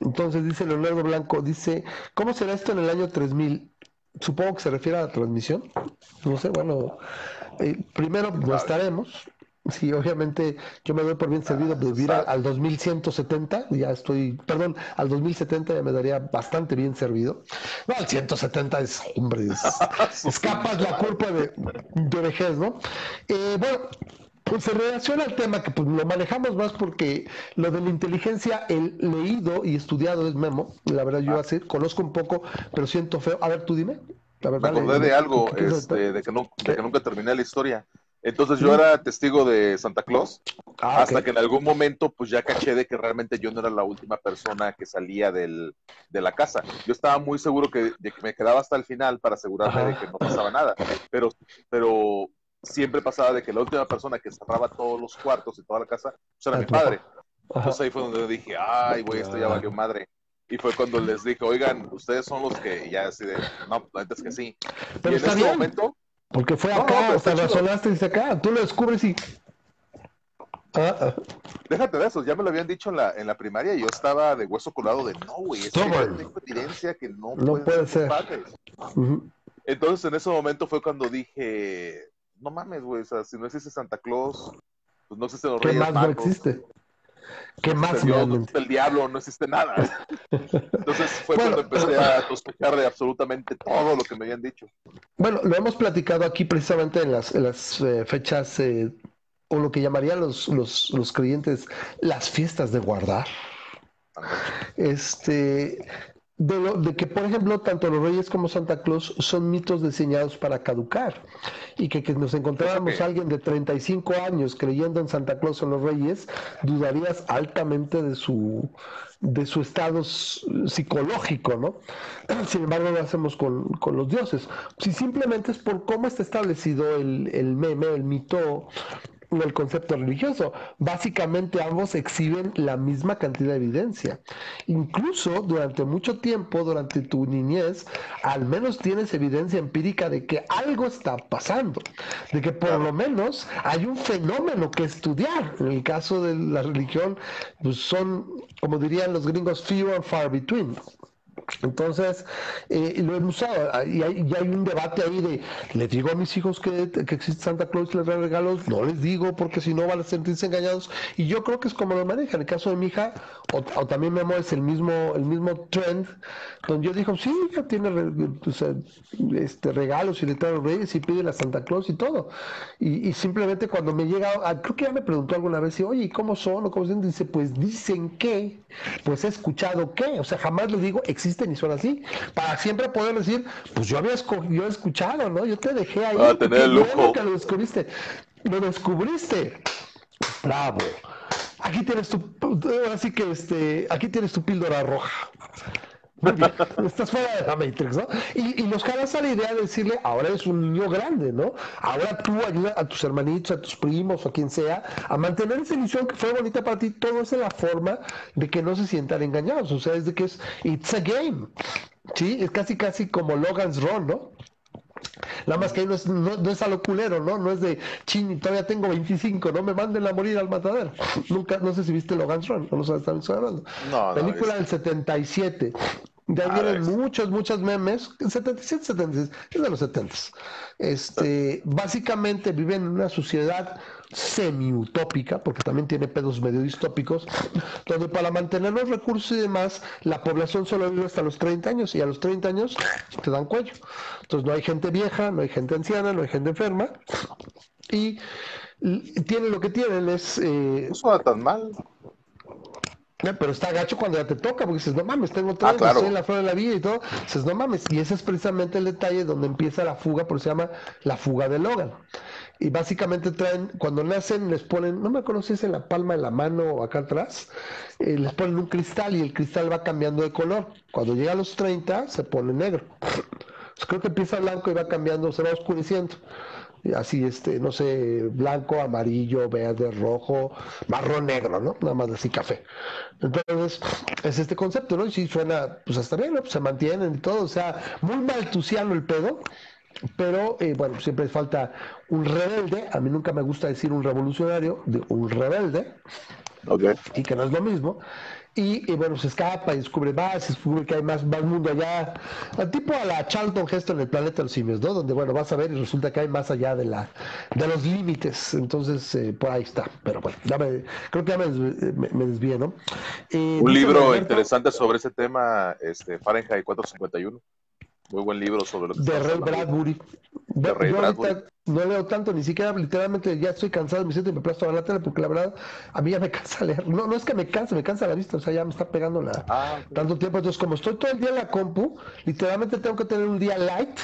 Entonces dice Leonardo Blanco, dice, ¿cómo será esto en el año 3000? Supongo que se refiere a la transmisión. No sé, bueno, eh, primero no estaremos. Sí, obviamente yo me doy por bien servido de vivir al, 2170, ya estoy, perdón, al 2070 ya me daría bastante bien servido. No, al 170 es, hombre, <laughs> escapas la culpa de, de vejez, ¿no? Eh, bueno, pues en relación al tema que pues lo manejamos más porque lo de la inteligencia, el leído y estudiado es Memo. La verdad yo ah. así conozco un poco, pero siento feo. A ver, tú dime. La verdad, Me acordé de algo, este, de, que no, de que nunca terminé la historia. Entonces yo era testigo de Santa Claus ah, hasta que en algún momento pues ya caché de que realmente yo no era la última persona que salía del, de la casa. Yo estaba muy seguro que, de que me quedaba hasta el final para asegurarme de que no pasaba nada. Pero, pero siempre pasaba de que la última persona que cerraba todos los cuartos y toda la casa pues era mi padre. Entonces ahí fue donde dije, ay, güey, esto ya valió madre. Y fue cuando les dije, oigan, ustedes son los que ya así de, no, antes que sí. Pero y en ese momento. Porque fue acá, o sea, razonaste y dice acá, tú lo descubres y. Ah, ah. Déjate de eso, ya me lo habían dicho en la, en la primaria y yo estaba de hueso colado de no, güey, es tengo evidencia que no, no puede ser. Entonces en ese momento fue cuando dije, no mames, güey, o sea, si no existe Santa Claus, pues no existe los ¿Qué más no existe? ¿Qué más no existe el diablo, no existe nada. Entonces fue cuando empecé a sospechar de absolutamente todo lo que me habían dicho. Bueno, lo hemos platicado aquí precisamente en las, las eh, fechas, eh, o lo que llamarían los, los, los creyentes las fiestas de guardar. Este, de, que, por ejemplo, tanto los reyes como Santa Claus son mitos diseñados para caducar y que, que nos encontráramos a alguien de 35 años creyendo en Santa Claus o los reyes, dudarías altamente de su, de su estado psicológico, ¿no? <clears throat> Sin embargo, lo hacemos con, con los dioses. Si simplemente es por cómo está establecido el, el meme, el mito el concepto religioso. Básicamente ambos exhiben la misma cantidad de evidencia. Incluso durante mucho tiempo, durante tu niñez, al menos tienes evidencia empírica de que algo está pasando, de que por lo menos hay un fenómeno que estudiar. En el caso de la religión, pues son, como dirían los gringos, few and far between. Entonces, eh, lo hemos usado ah, y hay, hay, un debate ahí de, ¿les digo a mis hijos que, existe Santa Claus y les da regalos? No les digo porque si no van a sentirse engañados. Y yo creo que es como lo maneja. En el caso de mi hija, o, también Memo, es el mismo, el mismo trend, donde yo digo, sí, ya tiene pues, eh, este, regalos y le trae reyes y pide a Santa Claus y todo. Y, simplemente cuando me llega, ah, creo que ya me preguntó alguna vez, y, oye, ¿cómo son? O cómo son? Dice, pues dicen que, pues he escuchado que, o sea, jamás le digo, existen y son así, para siempre poder decir, pues yo había yo he escuchado, ¿no? Yo te dejé ahí. a tener el lujo. lo descubriste. Lo descubriste. Bravo. Aquí tienes tu, así que este, aquí tienes tu píldora roja. Muy bien, estás fuera de la Matrix, ¿no? Y, nos jalas a la idea de decirle, ahora eres un niño grande, ¿no? Ahora tú ayudas a tus hermanitos, a tus primos o a quien sea, a mantener esa ilusión que fue bonita para ti. Todo es la forma de que no se sientan engañados. O sea, es de que es, it's a game. Sí, es casi, casi como Logan's Run, ¿no? Nada más que ahí no es, no, es a lo culero, ¿no? No es de, ching, todavía tengo 25, no me manden a morir al matadero. Nunca, no sé si viste Logan's Run, no lo sabes, están hablando. No, Película del 77 De ahí vienen muchos, muchos memes. 77, 76, es de los 70. Este, básicamente viven en una sociedad semi-utópica, porque también tiene pedos medio distópicos, donde para mantener los recursos y demás, la población solo vive hasta los 30 años y a los 30 años te dan cuello. Entonces no hay gente vieja, no hay gente anciana, no hay gente enferma y tiene lo que tienen es... Eh, no suena tan mal. Eh, pero está gacho cuando ya te toca, porque dices, no mames, tengo tres, ah, en la flor de la vida y todo. Dices, no mames. Y ese es precisamente el detalle donde empieza la fuga, porque se llama la fuga de Logan y básicamente traen, cuando nacen les ponen, no me acuerdo si es en la palma de la mano o acá atrás, eh, les ponen un cristal y el cristal va cambiando de color. Cuando llega a los 30 se pone negro. creo que empieza blanco y va cambiando, se va oscureciendo. Así, este, no sé, blanco, amarillo, verde, rojo, marrón, negro, ¿no? Nada más así café. Entonces, es este concepto, ¿no? Y si suena, pues hasta bien, ¿no? Pues se mantienen y todo, o sea, muy maltusiano el pedo, pero eh, bueno, siempre falta un rebelde, a mí nunca me gusta decir un revolucionario, de un rebelde, y que no es lo mismo, y, bueno, se escapa y descubre más, descubre que hay más, más mundo allá, tipo a la Charlton Heston en el planeta de los simios, ¿no? Donde, bueno, vas a ver y resulta que hay más allá de la de los límites, entonces, eh, por ahí está, pero bueno, ya me, creo que ya me, me, desvié, ¿no? Eh, un libro interesante sobre ese tema, este, Fahrenheit 451. Muy buen libro sobre lo que De Ray Bradbury. De Ray Bradbury. No leo tanto, ni siquiera literalmente ya estoy cansado, me siento y me presto a la tele porque la verdad a mí ya me <laughs> cansa leer. No, no es que me canse, me cansa la vista, o sea, ya me está pegando la, ah, tanto tiempo. Entonces, como estoy todo el día en la compu, literalmente tengo que tener un día light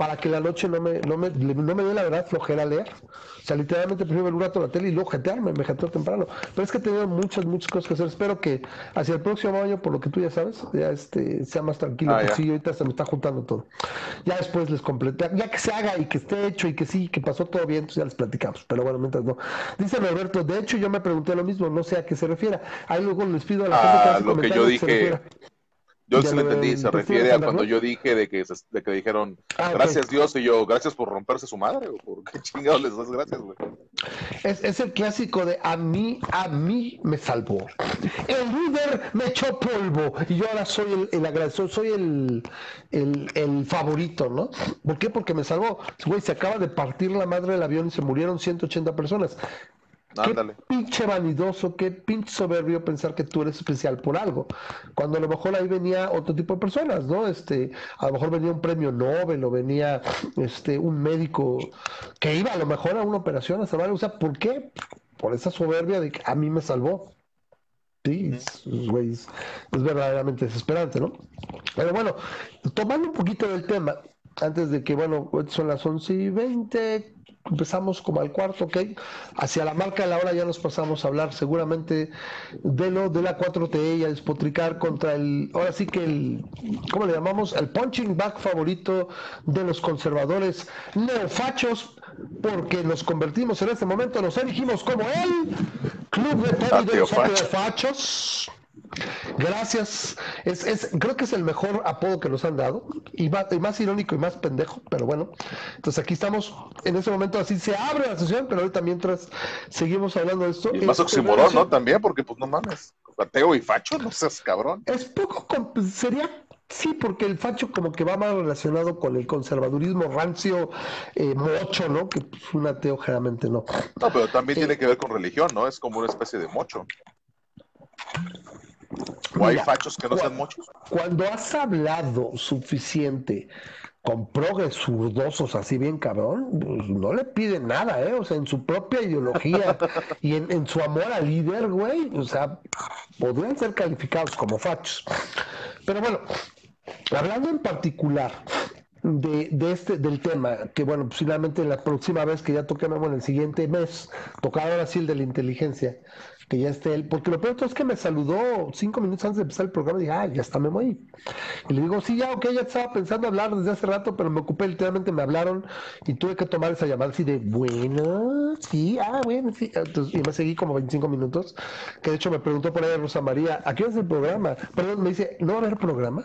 para que la noche no me, no me, no me dé la verdad flojera leer. O sea, literalmente prefiero ver un rato la tele y luego jetearme, me jeteo temprano. Pero es que he tenido muchas, muchas cosas que hacer. Espero que hacia el próximo año, por lo que tú ya sabes, ya este, sea más tranquilo. Ah, sí, ahorita se me está juntando todo. Ya después les completé, ya que se haga y que esté hecho y que sí, que pasó todo bien, entonces ya les platicamos. Pero bueno, mientras no. Dice Roberto, de hecho yo me pregunté lo mismo, no sé a qué se refiera. Ahí luego les pido a la gente que hace lo que yo dije yo sí lo entendí, se refiere a cuando yo dije de que, de que dijeron ah, gracias Dios y yo, gracias por romperse su madre, o por qué chingados les das gracias, güey. Es, es, el clásico de a mí, a mí me salvó. El líder me echó polvo y yo ahora soy el, el agresor, soy el, el, el, favorito, ¿no? ¿Por qué? Porque me salvó. Güey, se acaba de partir la madre del avión y se murieron 180 personas. Qué pinche vanidoso, qué pinche soberbio pensar que tú eres especial por algo. Cuando a lo mejor ahí venía otro tipo de personas, ¿no? Este, a lo mejor venía un premio Nobel o venía este, un médico que iba a lo mejor a una operación a salvar. O sea, ¿por qué? Por esa soberbia de que a mí me salvó. Sí, es, es verdaderamente desesperante, ¿no? Pero bueno, tomando un poquito del tema, antes de que, bueno, son las 11 y 20, empezamos como al cuarto, ¿ok? Hacia la marca de la hora ya nos pasamos a hablar seguramente de lo de la 4T y a despotricar contra el, ahora sí que el, ¿cómo le llamamos? El punching back favorito de los conservadores neofachos, porque nos convertimos en este momento, nos elegimos como el Club de los Neofachos. Gracias. Es, es, creo que es el mejor apodo que nos han dado. Y más, irónico y más pendejo, pero bueno. Entonces aquí estamos. En ese momento así se abre la sesión, pero ahorita mientras seguimos hablando de esto. Y más oximorón, ¿no? También, porque pues no mames. Ateo y facho, no seas cabrón. Es poco. Sería Sí, porque el facho como que va más relacionado con el conservadurismo rancio, eh, mocho, ¿no? Que pues, un ateo generalmente no. No, pero también tiene que ver con religión, ¿no? Es como una especie de mocho. ¿O hay fachos que no sean muchos? Cuando has hablado suficiente con progres zurdosos así bien cabrón, pues no le piden nada, ¿eh? O sea, en su propia ideología <laughs> y en, su amor al líder, güey, o sea, podrían ser calificados como fachos. Pero bueno, hablando en particular de, de, este del tema, que bueno, posiblemente la próxima vez que ya toquemos en el siguiente mes, tocar ahora sí el de la inteligencia, que ya esté él, porque lo peor es que me saludó cinco minutos antes de empezar el programa y dije, ah, ya está, me voy. Y le digo, sí, ya, ok, ya estaba pensando hablar desde hace rato, pero me ocupé, literalmente me hablaron y tuve que tomar esa llamada así de, bueno, sí, ah, bueno, sí. Entonces, y me seguí como 25 minutos, que de hecho me preguntó por ahí Rosa María, ¿a qué es el programa? Perdón, me dice, ¿no va a haber programa?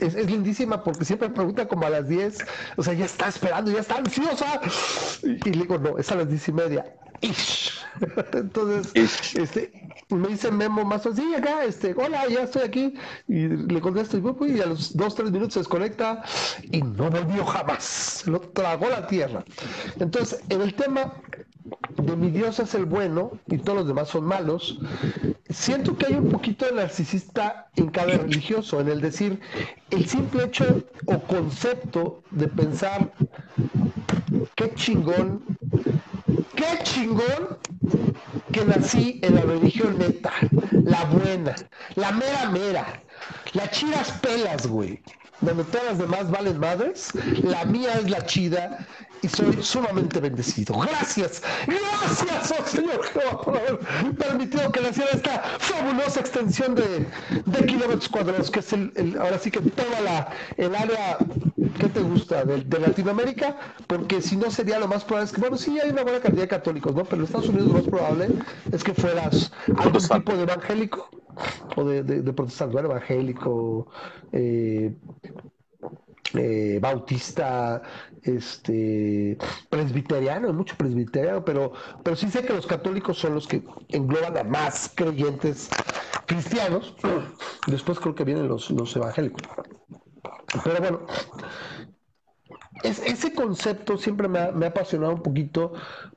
Es, lindísima porque siempre pregunta como a las 10, o sea, ya está esperando, ya está ansiosa. Y le digo, no, es a las 10 y media. <laughs> Entonces, este, me dice Memo más sí, acá, este, hola, ya estoy aquí. Y le contesto y, a los dos, tres minutos se desconecta y no volvió jamás. Lo tragó la tierra. Entonces, en el tema de mi Dios es el bueno y todos los demás son malos, siento que hay un poquito de narcisista en cada religioso, en el decir, el simple hecho o concepto de pensar, qué chingón, qué chingón que nací en la religión neta, la buena, la mera mera, la chidas pelas, güey donde todas las demás valen madres, la mía es la chida y soy sumamente bendecido. Gracias, gracias, oh Señor por haber permitido que naciera esta fabulosa extensión de, kilómetros cuadrados, que es el, ahora sí que toda la, el área, ¿qué te gusta? De, de, Latinoamérica, porque si no sería lo más probable, es que, bueno, sí hay una buena cantidad de católicos, ¿no? Pero en Estados Unidos lo más probable es que fueras algún tipo de evangélico o de, de, protestante, bueno, evangélico, eh, eh, bautista, este, presbiteriano, mucho presbiteriano, pero, pero sí sé que los católicos son los que engloban a más creyentes cristianos. Después creo que vienen los, los evangélicos. Pero bueno, ese concepto siempre me ha, me ha, apasionado un poquito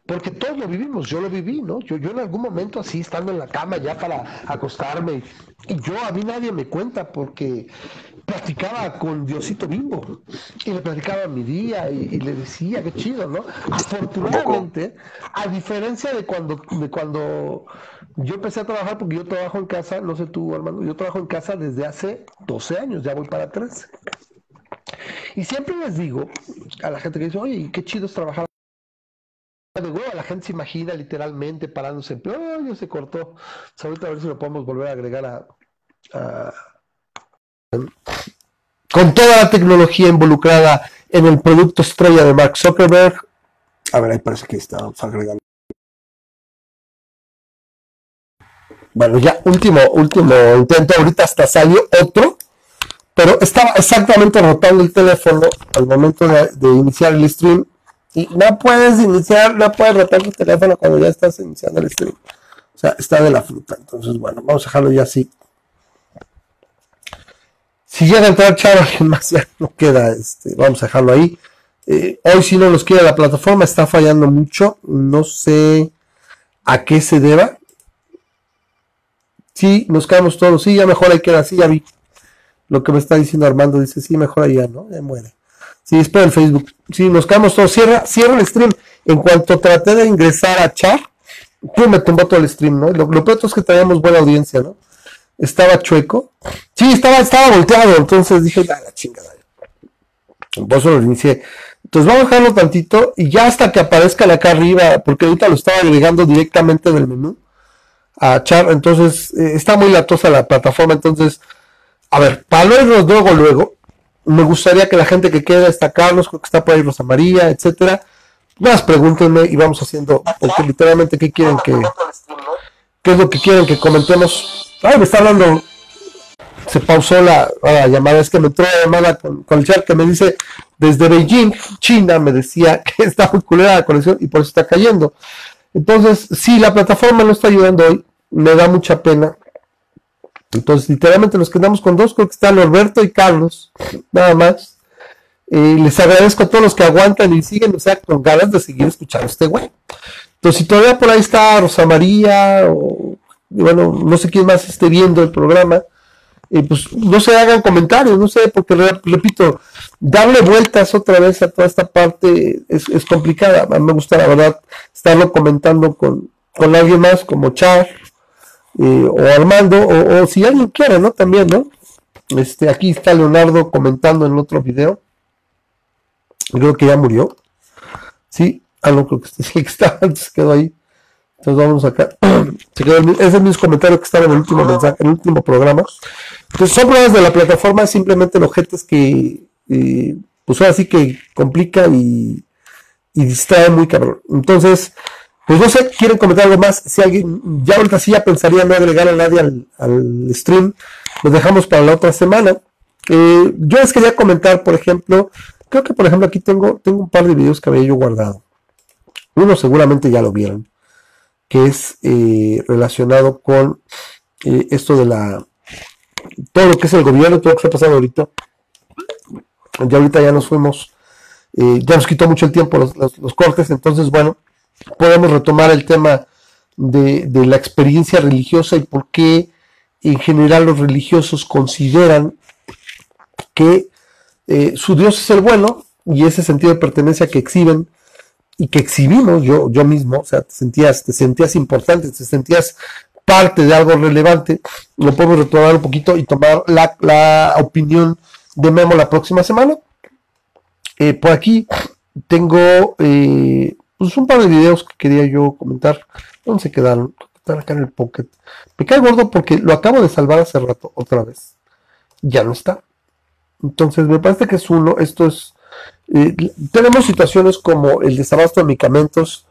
porque todos lo vivimos, yo lo viví, ¿no? Yo, yo en algún momento así, estando en la cama ya para acostarme, y yo a mí nadie me cuenta porque platicaba con Diosito Bimbo y le platicaba mi día y, le decía, qué chido, ¿no? Afortunadamente, a diferencia de cuando, de cuando yo empecé a trabajar, porque yo trabajo en casa, no sé tú, hermano, yo trabajo en casa desde hace 12 años, ya voy para 13. Y siempre les digo a la gente que dice, oye, qué chido es trabajar. La gente se imagina literalmente parándose en oh, se cortó. ahorita a ver si lo podemos volver a agregar a, Con toda la tecnología involucrada en el producto estrella de Mark Zuckerberg. A ver, ahí parece que está, vamos a agregar. Bueno, ya último, último intento. Ahorita hasta salió otro pero estaba exactamente rotando el teléfono al momento de, iniciar el stream y no puedes iniciar, no puedes rotar el teléfono cuando ya estás iniciando el stream. O sea, está de la fruta. Entonces, bueno, vamos a dejarlo ya así. Si llega a entrar Charo, <laughs> más ya no queda, este, vamos a dejarlo ahí. Eh, hoy si no nos quiere la plataforma, está fallando mucho. No sé a qué se deba. Sí, nos quedamos todos. Sí, ya mejor ahí queda así, ya vi lo que me está diciendo Armando, dice, sí, mejor allá, ¿no? Ya muere. Sí, espera el Facebook. Sí, nos quedamos todos. Cierra, cierra el stream. En cuanto traté de ingresar a chat, tú me tumbó todo el stream, ¿no? Lo, lo peor es que traíamos buena audiencia, ¿no? Estaba chueco. Sí, estaba, estaba volteado. Entonces dije, la, la chingada. Por eso lo inicié. Entonces vamos a dejarlo tantito y ya hasta que aparezca la acá arriba, porque ahorita lo estaba agregando directamente del menú a char. Entonces eh, está muy latosa la plataforma. Entonces a ver, para irnos luego, luego, me gustaría que la gente que Carlos, creo que está por ahí Rosa María, etcétera. Más pregúntenme y vamos haciendo, porque literalmente, ¿qué quieren que, qué es lo que quieren que comentemos? Ay, me está hablando, se pausó la, llamada, es que me entró la llamada con, el chat que me dice, desde Beijing, China, me decía <laughs> que está muy culera la conexión y por eso está cayendo. Entonces, sí, la plataforma no está ayudando hoy, me da mucha pena, entonces, literalmente nos quedamos con dos, creo que están Norberto y Carlos, nada más. Y les agradezco a todos los que aguantan y siguen, o sea, con ganas de seguir escuchando este güey. Entonces, si todavía por ahí está Rosa María, o bueno, no sé quién más esté viendo el programa, eh, pues no se hagan comentarios, no sé, porque repito, darle vueltas otra vez a toda esta parte es, es complicada. Me gusta, la verdad, estarlo comentando con, con alguien más, como Char, o Armando, o, si alguien quiere, ¿no? También, ¿no? Este, aquí está Leonardo comentando en otro video. Creo que ya murió. Sí, algo creo que, sí, <laughs> que antes quedó ahí. Entonces vamos acá. <clears throat> Se quedó ese es el mismo comentario que estaba en el último mensaje, en el último programa. Entonces son pruebas de la plataforma, simplemente los objetos que, eh, pues ahora sí que complica y, y distrae muy cabrón. Entonces, pues no sé, quieren comentar algo más. Si alguien, ya ahorita sí ya pensaría no agregar a nadie al, stream, lo dejamos para la otra semana. Eh, yo les quería comentar, por ejemplo, creo que por ejemplo aquí tengo, tengo un par de videos que había yo guardado. Uno seguramente ya lo vieron. Que es eh, relacionado con eh, esto de la todo lo que es el gobierno, todo lo que está pasando ahorita. Ya ahorita ya nos fuimos, eh, ya nos quitó mucho el tiempo los, cortes, entonces bueno, podemos retomar el tema de, de, la experiencia religiosa y por qué en general los religiosos consideran que su Dios es el bueno y ese sentido de pertenencia que exhiben y que exhibimos yo, yo mismo, o sea, te sentías, te sentías importante, te sentías parte de algo relevante, lo podemos retomar un poquito y tomar la, opinión de Memo la próxima semana. Eh, por aquí tengo eh, pues un par de videos que quería yo comentar. ¿Dónde se quedaron? Están acá en el pocket. Me cae gordo porque lo acabo de salvar hace rato, otra vez. Ya no está. Entonces me parece que es uno, esto es eh, tenemos situaciones como el desabasto de medicamentos,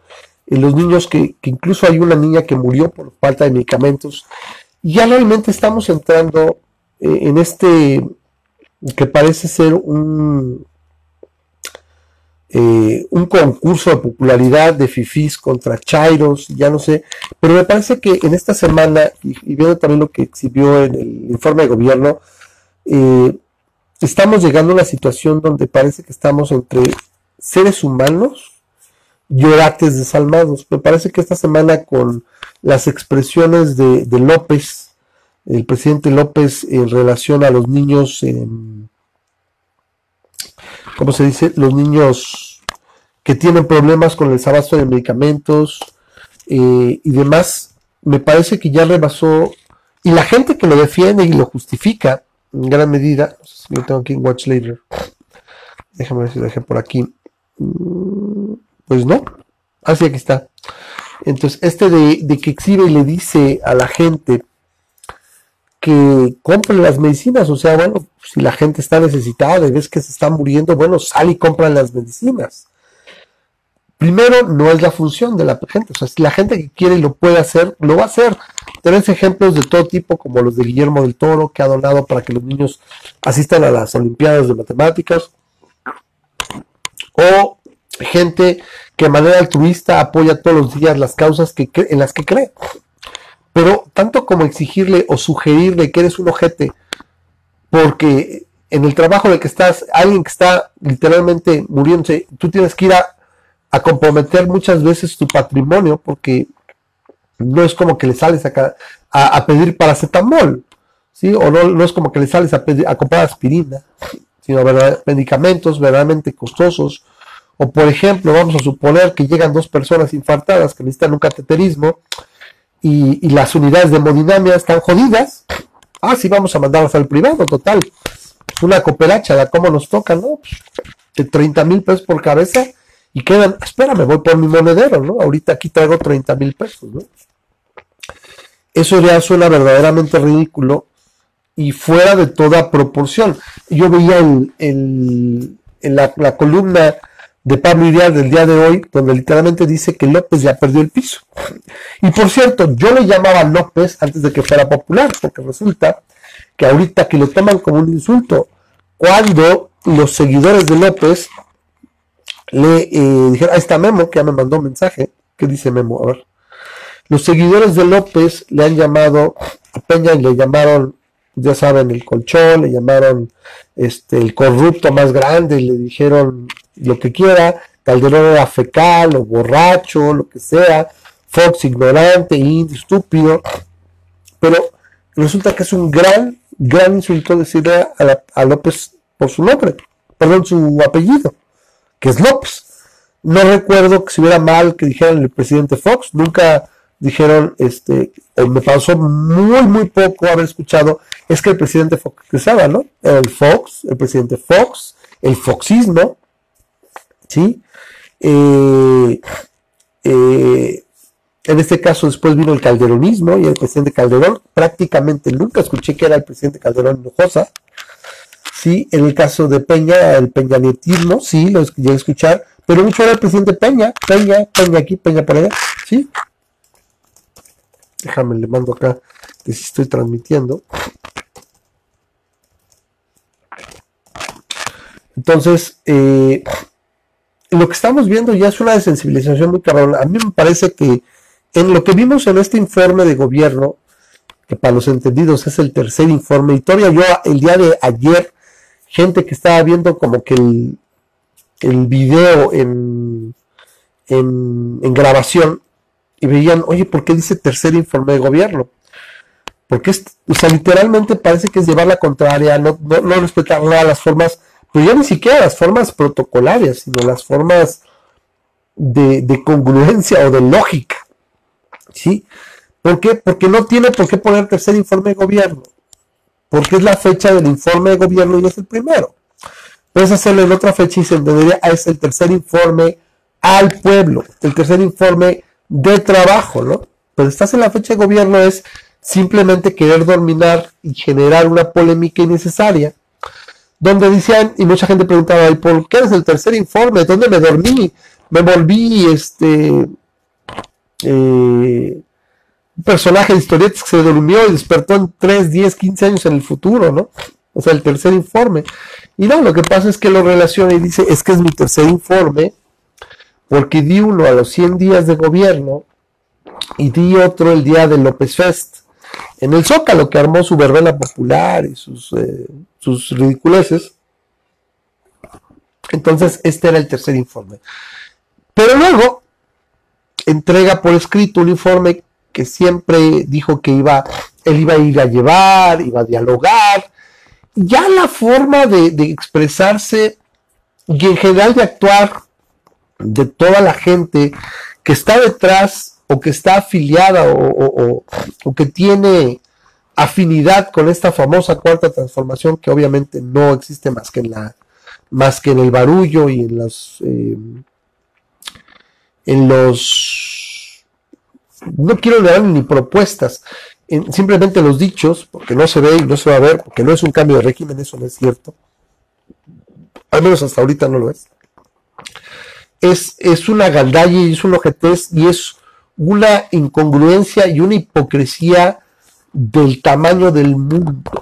en los niños que, incluso hay una niña que murió por falta de medicamentos. Ya realmente estamos entrando eh, en este que parece ser un, eh, un concurso de popularidad de fifís contra chairos, ya no sé, pero me parece que en esta semana, y, viendo también lo que exhibió en el informe de gobierno, estamos llegando a una situación donde parece que estamos entre seres humanos y orates desalmados. Me parece que esta semana con las expresiones de, López, el presidente López en relación a los niños, ¿cómo se dice? Los niños que tienen problemas con el desabasto de medicamentos eh, y demás, me parece que ya rebasó, y la gente que lo defiende y lo justifica en gran medida, lo tengo aquí Watch Later. Déjame ver si lo dejé por aquí. Mm, pues no. Así ah, aquí está. Entonces, este de, que exhibe y le dice a la gente que compre las medicinas, o sea, bueno, si la gente está necesitada y ves que se está muriendo, bueno, sal y compra las medicinas. Primero, no es la función de la gente, o sea, si la gente que quiere y lo puede hacer, lo va a hacer. Tenés ejemplos de todo tipo, como los de Guillermo del Toro, que ha donado para que los niños asistan a las Olimpiadas de Matemáticas, o gente que de manera altruista apoya todos los días las causas que en las que cree. Pero tanto como exigirle o sugerirle que eres un ojete, porque en el trabajo de que estás, alguien que está literalmente muriéndose, tú tienes que ir a, a comprometer muchas veces tu patrimonio, porque no es como que le sales a, a, pedir paracetamol, ¿sí? O no, no, es como que le sales a, pedir, a comprar aspirina, sino medicamentos verdaderamente costosos. O por ejemplo, vamos a suponer que llegan dos personas infartadas que necesitan un cateterismo y, las unidades de hemodinamia están jodidas. Ah, sí, vamos a mandarlas al privado, total. Una cooperacha, la cómo nos toca, ¿no? Pues, de 30 mil pesos por cabeza y quedan, espérame, voy por mi monedero, ¿no? Ahorita aquí traigo 30 mil pesos, ¿no? Eso ya suena verdaderamente ridículo y fuera de toda proporción. Yo veía en, la, columna de Pablo Ideal del día de hoy, donde literalmente dice que López ya perdió el piso. Y por cierto, yo le llamaba López antes de que fuera popular, porque resulta que ahorita que lo toman como un insulto, cuando los seguidores de López le eh, dijeron, ahí está Memo, que ya me mandó un mensaje, ¿qué dice Memo? A ver. Los seguidores de López le han llamado a Peña y le llamaron, ya saben, el colchón, le llamaron este, el corrupto más grande, le dijeron lo que quiera, Calderón era fecal o borracho, lo que sea, Fox ignorante, indio, estúpido, pero resulta que es un gran, gran insulto decirle a, a López por su nombre, perdón, su apellido, que es López. No recuerdo que si hubiera mal que dijeran el presidente Fox, nunca dijeron, este, me pasó muy, muy poco haber escuchado, es que el presidente Fox cruzaba, ¿no? El Fox, el presidente Fox, el foxismo, ¿sí? Eh, eh, en este caso después vino el calderonismo y el presidente Calderón, prácticamente nunca escuché que era el presidente Calderón Hinojosa, ¿sí? En el caso de Peña, el peñanetismo, sí, lo llegué a escuchar, pero mucho era el presidente Peña, Peña, Peña aquí, Peña por allá, ¿sí? Déjame, le mando acá que si estoy transmitiendo. Entonces, eh, lo que estamos viendo ya es una desensibilización muy cabrón. A mí me parece que, en lo que vimos en este informe de gobierno, que para los entendidos es el tercer informe, y todavía yo el día de ayer, gente que estaba viendo como que el, el video en, en, grabación y veían, oye, ¿por qué dice tercer informe de gobierno? Porque es, o sea, literalmente parece que es llevar la contraria, no, no, no respetar nada las formas, pero ya ni siquiera las formas protocolarias, sino las formas de, de congruencia o de lógica. ¿Sí? ¿Por qué? Porque no tiene por qué poner tercer informe de gobierno. Porque es la fecha del informe de gobierno y es el primero. Puedes hacerlo en otra fecha y se entendería, es el tercer informe al pueblo, el tercer informe de trabajo, ¿no? Pero estás en la fecha de gobierno es simplemente querer dominar y generar una polémica innecesaria, donde decían, y mucha gente preguntaba, ¿y por qué es el tercer informe? ¿Dónde me dormí? Me volví, este, eh, personaje de historietas que se durmió y despertó en 3, 10, 15 años en el futuro, ¿no? O sea, el tercer informe. Y no, lo que pasa es que lo relaciona y dice, es que es mi tercer informe, porque di uno a los 100 días de gobierno y di otro el día de López Fest. En el Zócalo, que armó su verbena popular y sus, eh, sus ridiculeces. Entonces, este era el tercer informe. Pero luego, entrega por escrito un informe que siempre dijo que iba, él iba a ir a llevar, iba a dialogar, ya la forma de, expresarse y en general de actuar de toda la gente que está detrás o que está afiliada o, que tiene afinidad con esta famosa cuarta transformación que obviamente no existe más que en la más que en el barullo y en los eh, en los no quiero dar ni propuestas simplemente los dichos, porque no se ve y no se va a ver, porque no es un cambio de régimen, eso no es cierto. Al menos hasta ahorita no lo es. Es, es una galdalla y es un ojetez y es una incongruencia y una hipocresía del tamaño del mundo.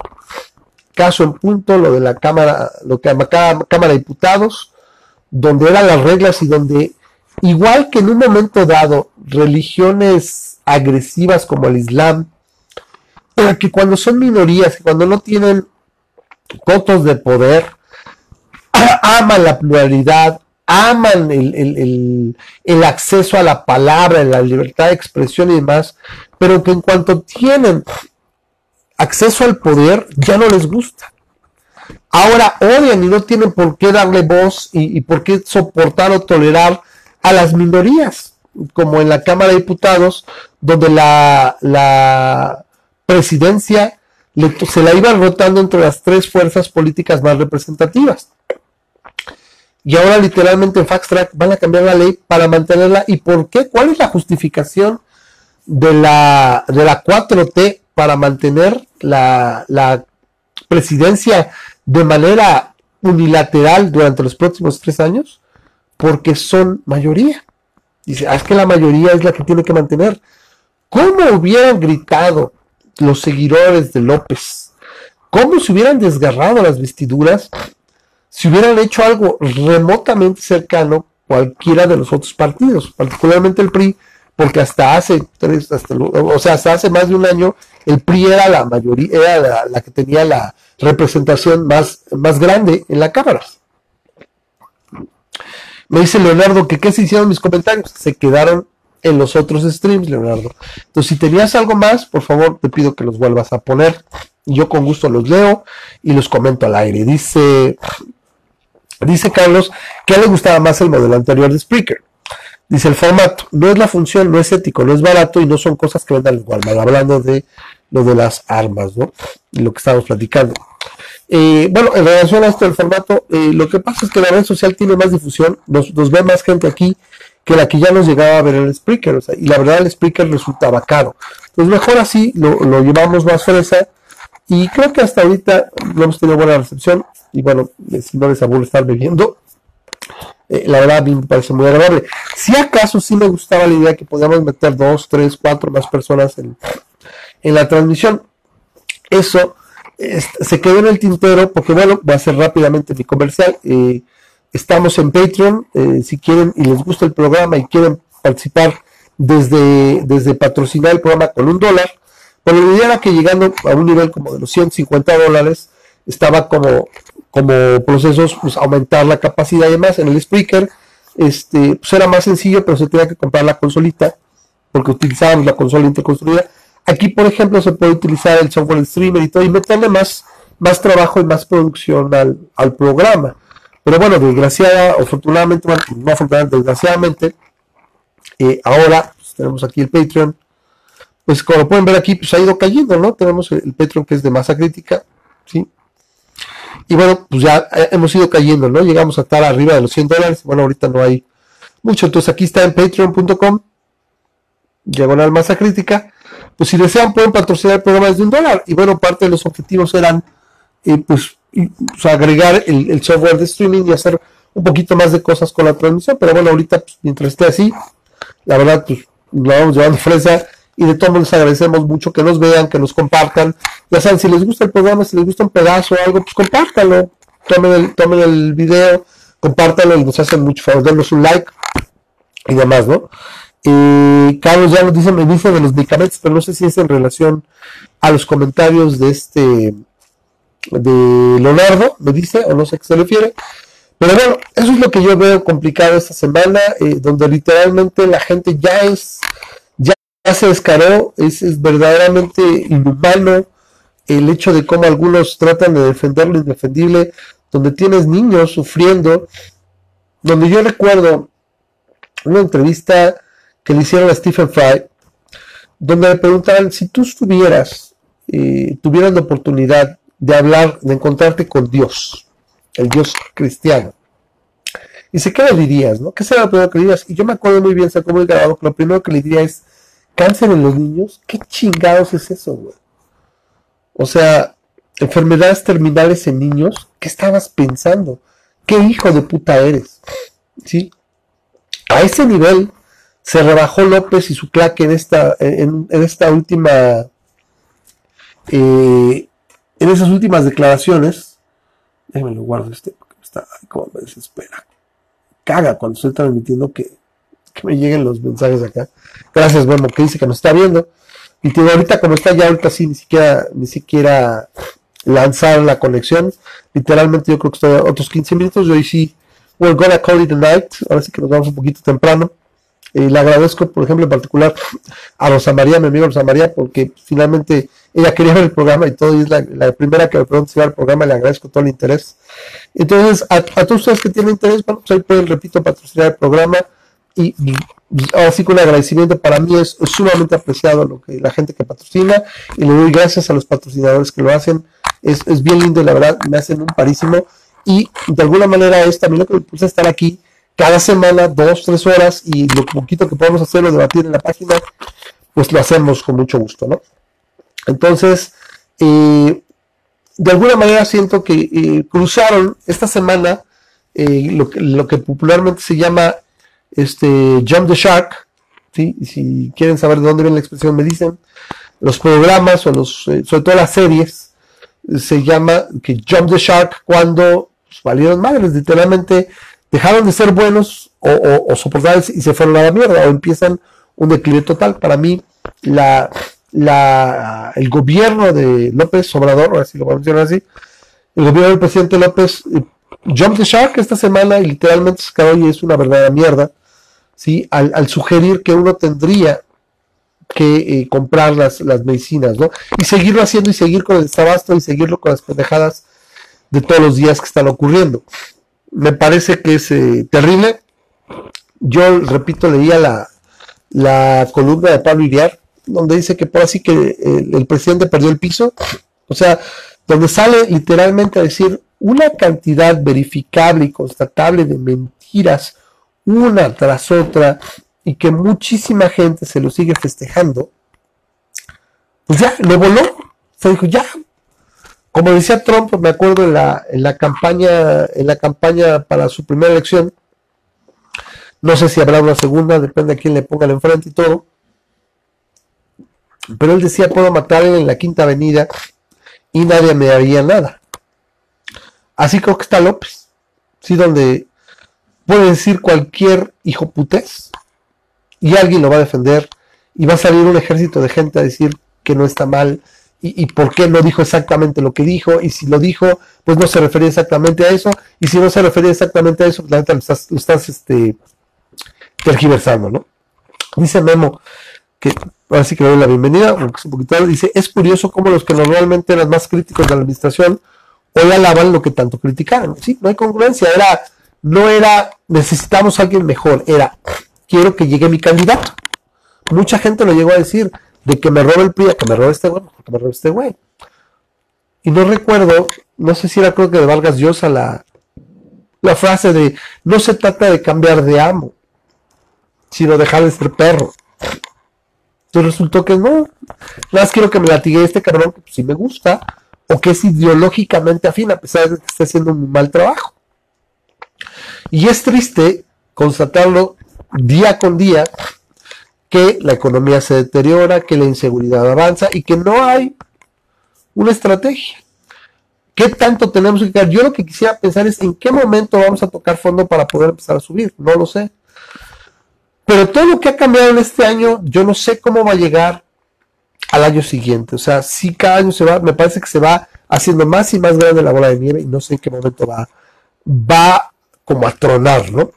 Caso en punto, lo de la Cámara, lo que Cámara de Diputados, donde eran las reglas y donde, igual que en un momento dado, religiones agresivas como el Islam, que cuando son minorías, cuando no tienen votos de poder, <clears throat> aman la pluralidad, aman el, acceso a la palabra, la libertad de expresión y demás, pero que en cuanto tienen acceso al poder, ya no les gusta. Ahora odian y no tienen por qué darle voz y por qué soportar o tolerar a las minorías, como en la Cámara de Diputados, donde la, la presidencia se la iba rotando entre las tres fuerzas políticas más representativas. Y ahora literalmente en Fast Track van a cambiar la ley para mantenerla. ¿Y por qué? ¿Cuál es la justificación de la, de la 4T para mantener la, la presidencia de manera unilateral durante los próximos tres años? Porque son mayoría. Dice, ah, es que la mayoría es la que tiene que mantener. ¿Cómo hubieran gritado los seguidores de López. ¿Cómo se hubieran desgarrado las vestiduras si hubieran hecho algo remotamente cercano cualquiera de los otros partidos, particularmente el PRI, porque hasta hace tres, hasta, o sea, hasta hace más de un año, el PRI era la mayoría, era la, que tenía la representación más, más grande en la Cámara. Me dice Leonardo que qué se hicieron mis comentarios, se quedaron en los otros streams, Leonardo. Entonces, si tenías algo más, por favor, te pido que los vuelvas a poner. Yo con gusto los leo y los comento al aire. Dice, dice Carlos que le gustaba más el modelo anterior de Spreaker. Dice el formato, no es la función, no es ético, no es barato y no son cosas que vendan igual. Hablando de lo de las armas, ¿no? Y lo que estamos platicando. Eh, bueno, en relación a esto del formato, eh, lo que pasa es que la red social tiene más difusión, nos, ve más gente aquí que la que ya nos llegaba a ver el Spreaker. y la verdad el Spreaker resultaba caro. Entonces mejor así, lo, llevamos más fresa. Y creo que hasta ahorita no hemos tenido buena recepción. Y bueno, si no les aburre estar bebiendo, eh, la verdad a mí me parece muy agradable. Si acaso sí me gustaba la idea que podíamos meter dos, tres, cuatro más personas en, la transmisión. Eso se quedó en el tintero porque bueno, voy a hacer rápidamente mi comercial. Eh, Estamos en Patreon, eh, si quieren y les gusta el programa y quieren participar desde, desde patrocinar el programa con un dólar. Pero la idea era que llegando a un nivel como de los 150 dólares, estaba como, como procesos, pues aumentar la capacidad y demás. En el Spreaker, este, pues era más sencillo, pero se tenía que comprar la consolita, porque utilizábamos la consola interconstruida. Aquí, por ejemplo, se puede utilizar el software streamer y todo, y meterle más, más trabajo y más producción al, al programa. Pero bueno, desgraciada, afortunadamente, bueno, no afortunadamente, desgraciadamente, eh, ahora pues, tenemos aquí el Patreon. Pues como pueden ver aquí, pues ha ido cayendo, ¿no? Tenemos el, Patreon que es de masa crítica, ¿sí? Y bueno, pues ya eh, hemos ido cayendo, ¿no? Llegamos a estar arriba de los 100 dólares. Bueno, ahorita no hay mucho. Entonces aquí está en patreon.com, diagonal masa crítica. Pues si desean pueden patrocinar el programa desde un dólar. Y bueno, parte de los objetivos eran, eh, pues, pues, agregar el, software de streaming y hacer un poquito más de cosas con la transmisión. Pero bueno, ahorita, pues, mientras esté así, la verdad, pues lo vamos llevando fresa y de todos les agradecemos mucho que nos vean, que nos compartan. Ya saben, si les gusta el programa, si les gusta un pedazo o algo, pues compártanlo. Tomen el, tomen el video, compártanlo y nos hacen mucho favor, denos un like y demás, ¿no? Y Carlos ya nos dice, me dice de los medicamentos, pero no sé si es en relación a los comentarios de este, de Leonardo, me dice, o no sé a qué se refiere. Pero bueno, eso es lo que yo veo complicado esta semana, eh, donde literalmente la gente ya es, ya, se descaró, es, verdaderamente inhumano el hecho de cómo algunos tratan de defender lo indefendible, donde tienes niños sufriendo, donde yo recuerdo una entrevista que le hicieron a Stephen Fry, donde le preguntaban si tú estuvieras, eh, tuvieras la oportunidad de hablar, de encontrarte con Dios, el Dios cristiano. Y dice, ¿qué le dirías? No? ¿Qué será lo primero que le dirías? Y yo me acuerdo muy bien, se muy grabado, que lo primero que le diría es, cáncer en los niños, ¿qué chingados es eso, güey? O sea, enfermedades terminales en niños, ¿qué estabas pensando? ¿Qué hijo de puta eres? ¿Sí? A ese nivel se rebajó López y su claque en esta, en, esta última, eh, en esas últimas declaraciones. Déjenme lo guardo este está, como me desespera. Caga cuando estoy transmitiendo que, que me lleguen los mensajes acá. Gracias, bueno, que dice que nos está viendo. Y ahorita como está ya ahorita sí, ni siquiera, ni siquiera lanzar la conexión. Literalmente yo creo que estoy a otros 15 minutos. Yo hoy sí, we're gonna call it a night. Ahora sí que nos vamos un poquito temprano. Eh, le agradezco, por ejemplo, en particular a Rosa María, mi amigo Rosa María, porque finalmente ella quería ver el programa y todo, y es la, primera que me preguntó si el programa, le agradezco todo el interés. Entonces, a, todos ustedes que tienen interés, bueno, pues ahí pueden, repito, patrocinar el programa y, así con agradecimiento para mí es, sumamente apreciado lo que la gente que patrocina y le doy gracias a los patrocinadores que lo hacen. Es, es bien lindo, la verdad, me hacen un parísimo y de alguna manera es también lo que me puse a estar aquí cada semana, dos, tres horas, y lo poquito que podemos hacer o debatir en la página, pues lo hacemos con mucho gusto, ¿no? Entonces, eh, de alguna manera siento que eh, cruzaron esta semana eh, lo, que, popularmente se llama este Jump the Shark, ¿sí? si quieren saber de dónde viene la expresión, me dicen, los programas o los, sobre todo las series, se llama que Jump the Shark cuando pues, valieron madres, literalmente dejaron de ser buenos o, o, y se fueron a la mierda o empiezan un declive total. Para mí, la, la, el gobierno de López Obrador, así lo mencionar así, el gobierno del presidente López eh, jump the shark esta semana y literalmente se quedó y es una verdadera mierda, ¿sí? Al, sugerir que uno tendría que eh, comprar las, las medicinas, ¿no? Y seguirlo haciendo y seguir con el desabasto y seguirlo con las pendejadas de todos los días que están ocurriendo me parece que es eh, terrible. Yo, repito, leía la, la columna de Pablo Iriar, donde dice que por así que el, presidente perdió el piso. O sea, donde sale literalmente a decir una cantidad verificable y constatable de mentiras, una tras otra, y que muchísima gente se lo sigue festejando, pues ya, lo voló. Se dijo, ya, como decía Trump, me acuerdo en la, en la campaña, en la campaña para su primera elección, no sé si habrá una segunda, depende de quién le ponga el enfrente y todo. Pero él decía, puedo matar en la quinta avenida y nadie me haría nada. Así creo que está López, sí, donde puede decir cualquier hijo putés y alguien lo va a defender y va a salir un ejército de gente a decir que no está mal y, por qué no dijo exactamente lo que dijo y si lo dijo pues no se refería exactamente a eso y si no se refería exactamente a eso pues la neta lo estás, lo estás este, tergiversando, ¿no? Dice Memo que ahora sí que le doy la bienvenida, un poquito dice, es curioso cómo los que normalmente eran más críticos de la administración hoy alaban lo que tanto criticaron. Sí, no hay congruencia, era, no era necesitamos a alguien mejor, era quiero que llegue mi candidato. Mucha gente lo llegó a decir, de que me robe el PRI, que me robe este güey, que me robe este güey. Y no recuerdo, no sé si era creo que de Vargas Llosa la, la frase de no se trata de cambiar de amo, sino dejar de ser perro. Entonces resultó que no, nada más quiero que me latigue este cabrón que sí me gusta, o que es ideológicamente afín, a pesar de que esté haciendo un mal trabajo. Y es triste constatarlo día con día que la economía se deteriora, que la inseguridad avanza y que no hay una estrategia. ¿Qué tanto tenemos que quedar? Yo lo que quisiera pensar es en qué momento vamos a tocar fondo para poder empezar a subir. No lo sé. Pero todo lo que ha cambiado en este año, yo no sé cómo va a llegar al año siguiente. O sea, si cada año se va, me parece que se va haciendo más y más grande la bola de nieve y no sé en qué momento va, va como a tronar, ¿no?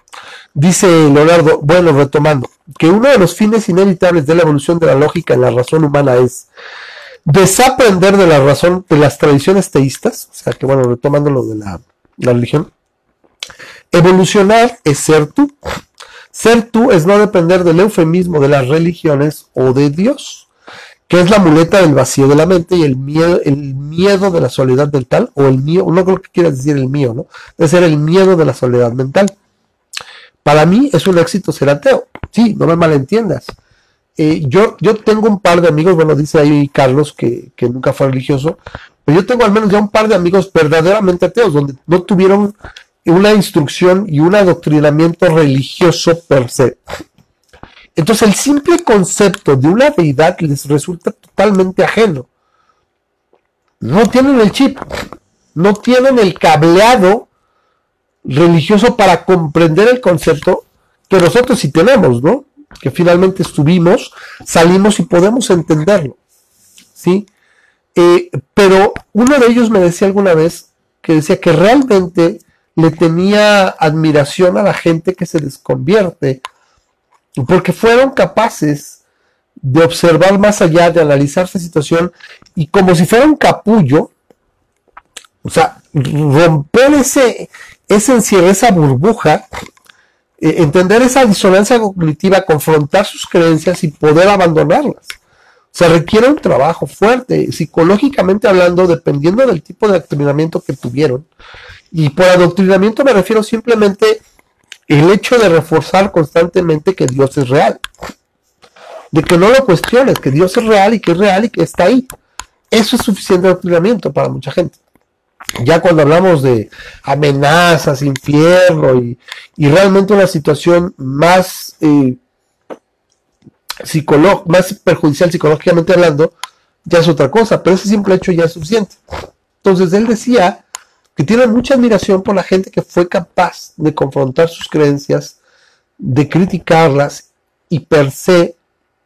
Dice Leonardo, bueno, retomando, que uno de los fines inevitables de la evolución de la lógica en la razón humana es desaprender de la razón de las tradiciones teístas, o sea que bueno, retomando lo de la, la religión, evolucionar es ser tú. Ser tú es no depender del eufemismo de las religiones o de Dios que es la muleta del vacío de la mente y el miedo, el miedo de la soledad mental, o el mío, no creo que quieras decir el mío, ¿no? Debe ser el miedo de la soledad mental. Para mí es un éxito ser ateo. Sí, no me malentiendas. Eh, yo, yo tengo un par de amigos, bueno, dice ahí Carlos que, que nunca fue religioso, pero yo tengo al menos ya un par de amigos verdaderamente ateos, donde no tuvieron una instrucción y un adoctrinamiento religioso per se. Entonces el simple concepto de una deidad les resulta totalmente ajeno. No tienen el chip, no tienen el cableado religioso para comprender el concepto que nosotros sí tenemos, ¿no? Que finalmente estuvimos, salimos y podemos entenderlo, ¿sí? Eh, pero uno de ellos me decía alguna vez que decía que realmente le tenía admiración a la gente que se desconvierte porque fueron capaces de observar más allá, de analizar esa situación y como si fuera un capullo, o sea, romper ese, ese encierro, esa burbuja, eh, entender esa disonancia cognitiva, confrontar sus creencias y poder abandonarlas. Se requiere un trabajo fuerte, psicológicamente hablando, dependiendo del tipo de adoctrinamiento que tuvieron. Y por adoctrinamiento me refiero simplemente el hecho de reforzar constantemente que Dios es real. De que no lo cuestiones, que Dios es real y que es real y que está ahí. Eso es suficiente adoctrinamiento para mucha gente. Ya cuando hablamos de amenazas, infierno y, realmente una situación más, eh, más perjudicial psicológicamente hablando, ya es otra cosa, pero ese simple hecho ya es suficiente. Entonces él decía que tiene mucha admiración por la gente que fue capaz de confrontar sus creencias, de criticarlas y per se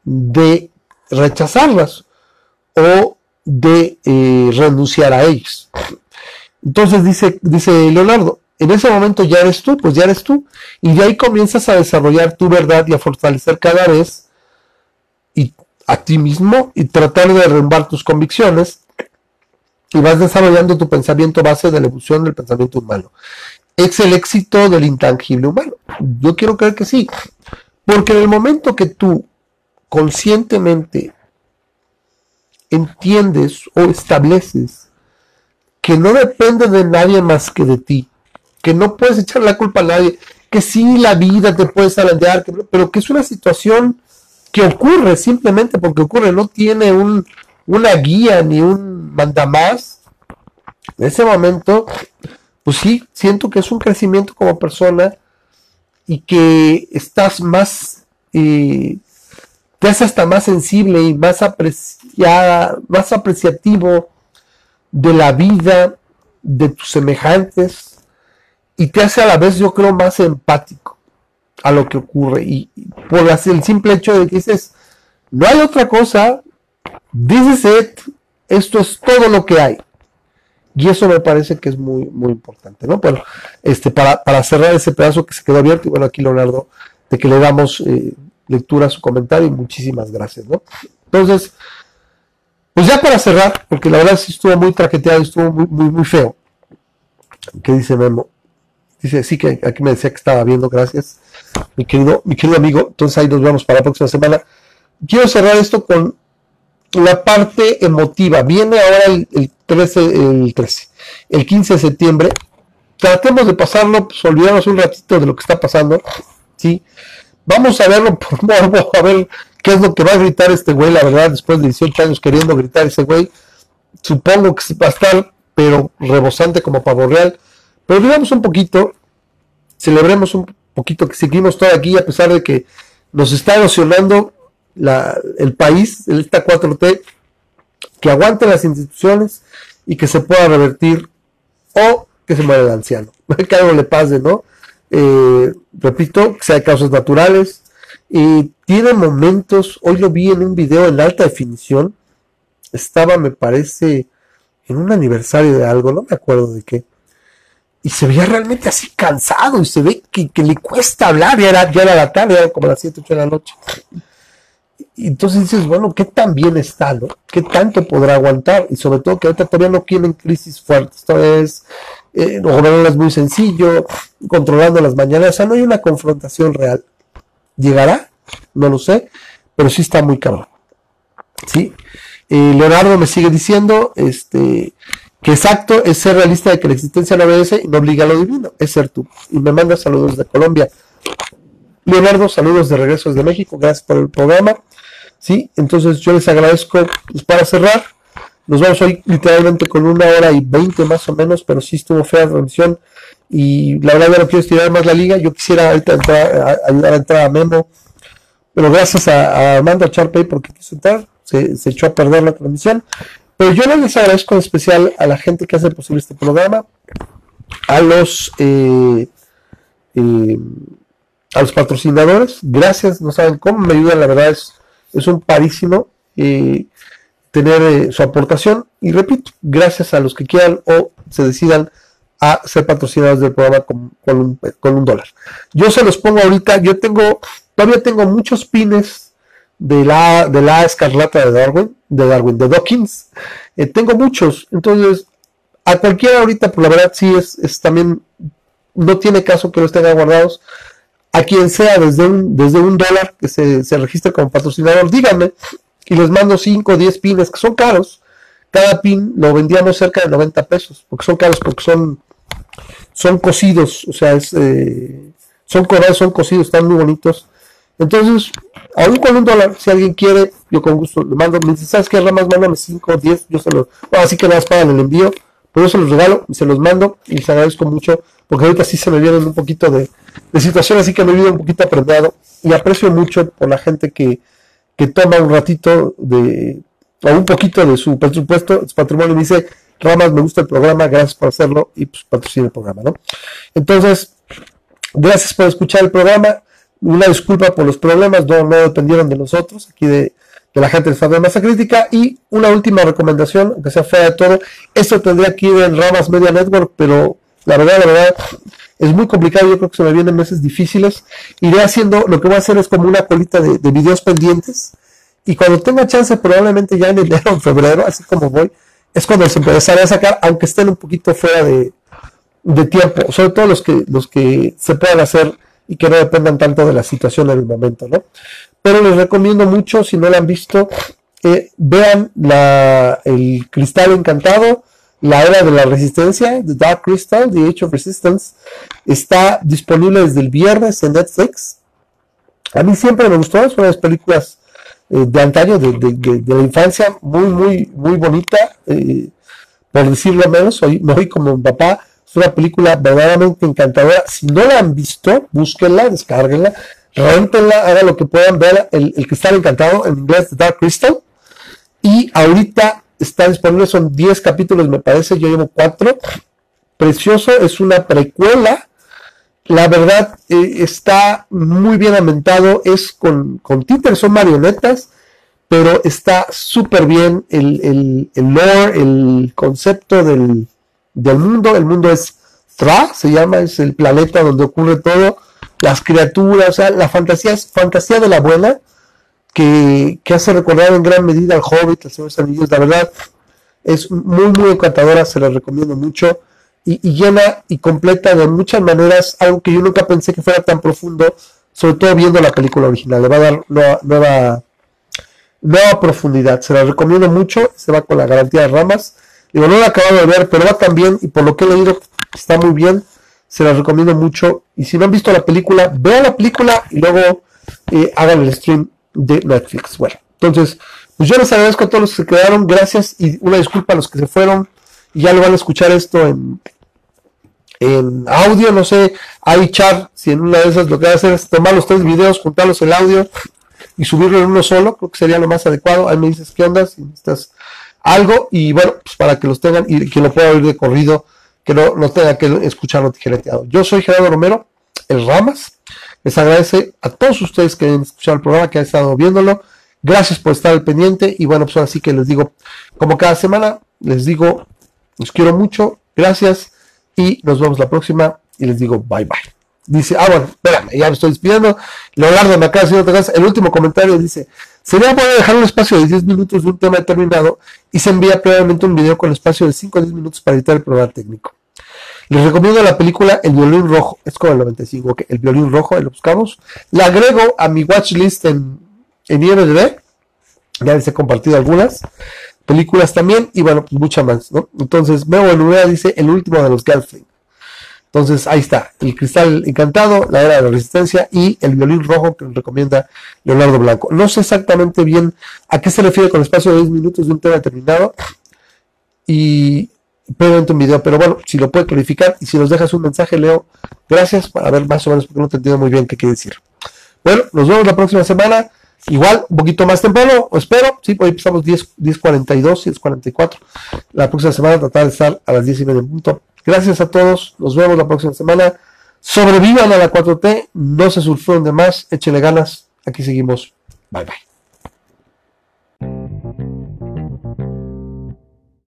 de rechazarlas o de eh, renunciar a ellas. Entonces dice, dice Leonardo, en ese momento ya eres tú, pues ya eres tú, y de ahí comienzas a desarrollar tu verdad y a fortalecer cada vez y a ti mismo y tratar de derrumbar tus convicciones y vas desarrollando tu pensamiento base de la evolución del pensamiento humano. Es el éxito del intangible humano. Yo quiero creer que sí, porque en el momento que tú conscientemente entiendes o estableces que no depende de nadie más que de ti, que no puedes echar la culpa a nadie, que sí la vida te puede salandear, pero que es una situación que ocurre simplemente porque ocurre, no tiene un, una guía ni un mandamás, en ese momento, pues sí, siento que es un crecimiento como persona y que estás más, eh, te hace hasta más sensible y más apreciada, más apreciativo de la vida de tus semejantes y te hace a la vez, yo creo, más empático. a lo que ocurre. Y por el simple hecho de que dices, no hay otra cosa, this is it, esto es todo lo que hay. Y eso me parece que es muy, muy importante, ¿no? Bueno, este, para, para cerrar ese pedazo que se quedó abierto, y bueno, aquí Leonardo, de que le damos eh, lectura a su comentario y muchísimas gracias, ¿no? Entonces, pues ya para cerrar, porque la verdad sí estuvo muy traqueteado, estuvo muy, muy, muy feo. ¿Qué dice Memo? Dice, sí que aquí me decía que estaba viendo, gracias, mi querido, mi querido amigo. Entonces ahí nos vemos para la próxima semana. Quiero cerrar esto con la parte emotiva. Viene ahora el, 13, el 13, el 15 de septiembre. Tratemos de pasarlo, pues olvidarnos un ratito de lo que está pasando, ¿sí? Vamos a verlo <laughs> por morbo, a ver qué es lo que va a gritar este güey, la verdad, después de 18 años queriendo gritar ese güey. Supongo que va a estar, pero rebosante como pavo real. Pero digamos un poquito, celebremos un poquito que seguimos todo aquí, a pesar de que nos está emocionando la, el país, esta 4T, que aguante las instituciones y que se pueda revertir o que se muera el anciano. <laughs> que algo le pase, ¿no? Eh, repito, que sea de causas naturales. Y tiene momentos, hoy lo vi en un video en alta definición, estaba, me parece, en un aniversario de algo, no me acuerdo de qué, y se veía realmente así cansado y se ve que, le cuesta hablar, ya era, ya era la tarde, era como las 7, 8 de la noche. Y entonces dices, bueno, ¿qué tan bien está, no? ¿Qué tanto podrá aguantar? Y sobre todo que ahorita todavía no tienen crisis fuertes, esto es, eh, es muy sencillo, controlando las mañanas, o sea, no hay una confrontación real. ¿Llegará? No lo sé, pero sí está muy caro. ¿Sí? Eh, Leonardo me sigue diciendo, este, que exacto es ser realista de que la existencia no obedece y no obliga a lo divino, es ser tú. Y me manda saludos de Colombia. Leonardo, saludos de regreso desde México, gracias por el programa. Sí, entonces yo les agradezco pues, para cerrar. Nos vamos hoy literalmente con una hora y veinte más o menos, pero sí estuvo fea la transmisión y la verdad ya no quiero estirar más la liga. Yo quisiera ahorita ayudar a entrar a Memo, pero gracias a, Armando Charpey porque quiso entrar, se, se echó a perder la transmisión. Pero yo les agradezco en especial a la gente que hace posible este programa, a los eh, eh, a los patrocinadores. Gracias, no saben cómo me ayudan, la verdad es, es un parísimo eh, tener su aportación. Y repito, gracias a los que quieran o se decidan a ser patrocinados del programa con, un, con un dólar. Yo se los pongo ahorita, yo tengo, todavía tengo muchos pines de la, de la escarlata de Darwin, de Darwin, de Dawkins. Eh, tengo muchos, entonces a cualquiera ahorita, por la verdad sí es, es también, no tiene caso que los tenga guardados. A quien sea desde un, desde un dólar que se, se registre como patrocinador, díganme y les mando 5 o 10 pines que son caros. Cada pin lo vendíamos cerca de 90 pesos, porque son caros, porque son, son cocidos, o sea, eh, son corados, son cocidos, están muy bonitos. Entonces, aún con un dólar, si alguien quiere, yo con gusto le mando. Me dice, ¿sabes qué, Ramas? Mándame 5 o 10, yo se los. así que nada más pagan el envío, yo se los regalo, se los mando y les agradezco mucho, porque ahorita sí se me vienen un poquito de, de situación, así que me viene un poquito aprendido y aprecio mucho por la gente que, que toma un ratito de, o un poquito de su presupuesto, su patrimonio, y dice, Ramas, me gusta el programa, gracias por hacerlo y pues patrocina el programa, ¿no? Entonces, gracias por escuchar el programa una disculpa por los problemas, no, no dependieron de nosotros, aquí de, la gente de de Masa Crítica. Y una última recomendación, aunque sea fea de todo, esto tendría que ir en Ramas Media Network, pero la verdad, la verdad, es muy complicado, yo creo que se me vienen meses difíciles. Iré haciendo, lo que voy a hacer es como una colita de, videos pendientes. Y cuando tenga chance, probablemente ya en enero o febrero, así como voy, es cuando se empezará a sacar, aunque estén un poquito fuera de, de tiempo, sobre todo los que, los que se puedan hacer y que no dependan tanto de la situación en el momento, ¿no? Pero les recomiendo mucho, si no lo han visto, vean la, el Cristal Encantado, la Era de la Resistencia, The Dark Crystal, The Age of Resistance, está disponible desde el viernes en Netflix. A mí siempre me gustó, es una de las películas eh, de antaño, de, la infancia, muy, muy, muy bonita, eh, por decirlo menos, hoy, me voy como un papá, una película verdaderamente encantadora. Si no la han visto, búsquenla, descárguenla, rentenla, hagan lo que puedan ver. El, el Cristal Encantado, en inglés, Dark Crystal. Y ahorita está disponible, son 10 capítulos, me parece, yo llevo 4. Precioso, es una precuela la verdad eh, está muy bien ambientado, es con, con títeres, son marionetas, pero está súper bien el, el, el, lore, el concepto del, del, mundo. El mundo es Tra, se llama, es el planeta donde ocurre todo, las criaturas, o sea, la fantasía es fantasía de la buena, que, que hace recordar en gran medida al Hobbit, al Señor Anillos, la verdad, es muy, muy encantadora, se la recomiendo mucho. Y, y, llena y completa de muchas maneras algo que yo nunca pensé que fuera tan profundo, sobre todo viendo la película original. Le va a dar nueva, nueva nueva profundidad. Se la recomiendo mucho. Se va con la garantía de ramas. Digo, no la he de ver, pero va también. Y por lo que he leído, está muy bien. Se la recomiendo mucho. Y si no han visto la película, vean la película y luego eh, hagan el stream de Netflix. Bueno, entonces, pues yo les agradezco a todos los que se quedaron. Gracias y una disculpa a los que se fueron. Y ya lo van a escuchar esto en, en audio. No sé, hay chat. Si en una de esas lo que va a hacer es tomar los tres videos, juntarlos el audio y subirlo en uno solo, creo que sería lo más adecuado. Ahí me dices qué onda, si necesitas algo, y bueno, pues para que los tengan y que lo pueda oír de corrido, que no, no tenga que escucharlo tijereteado. Yo soy Gerardo Romero, el Ramas. Les agradece a todos ustedes que han escuchado el programa, que han estado viéndolo. Gracias por estar al pendiente. Y bueno, pues así que les digo, como cada semana, les digo, los quiero mucho. Gracias. Y nos vemos la próxima. Y les digo, bye bye. Dice, ah, bueno, espérame, ya me estoy despidiendo. Leonardo me acaba de decir otra cosa. El último comentario dice: Sería bueno dejar un espacio de 10 minutos de un tema determinado y se envía previamente un video con espacio de 5 o 10 minutos para editar el programa técnico. Les recomiendo la película El violín rojo, es como el 95, que el violín rojo, lo buscamos. La agrego a mi watchlist en, en IMDb. Ya les he compartido algunas películas también y bueno, pues muchas más, ¿no? Entonces, Meo en dice el último de los Gelfling. Entonces ahí está, el cristal encantado, la era de la resistencia y el violín rojo que recomienda Leonardo Blanco. No sé exactamente bien a qué se refiere con el espacio de 10 minutos de un tema determinado y previamente un video, pero bueno, si lo puede clarificar y si nos dejas un mensaje, Leo, gracias para ver más o menos porque no te entiendo muy bien qué quiere decir. Bueno, nos vemos la próxima semana. Igual, un poquito más temprano, espero. Sí, hoy empezamos 10, 10.42, 10.44. La próxima semana tratar de estar a las 10 y media en punto. Gracias a todos. Nos vemos la próxima semana. Sobrevivan a la 4T. No se sulfuren de más. Échele ganas. Aquí seguimos. Bye bye.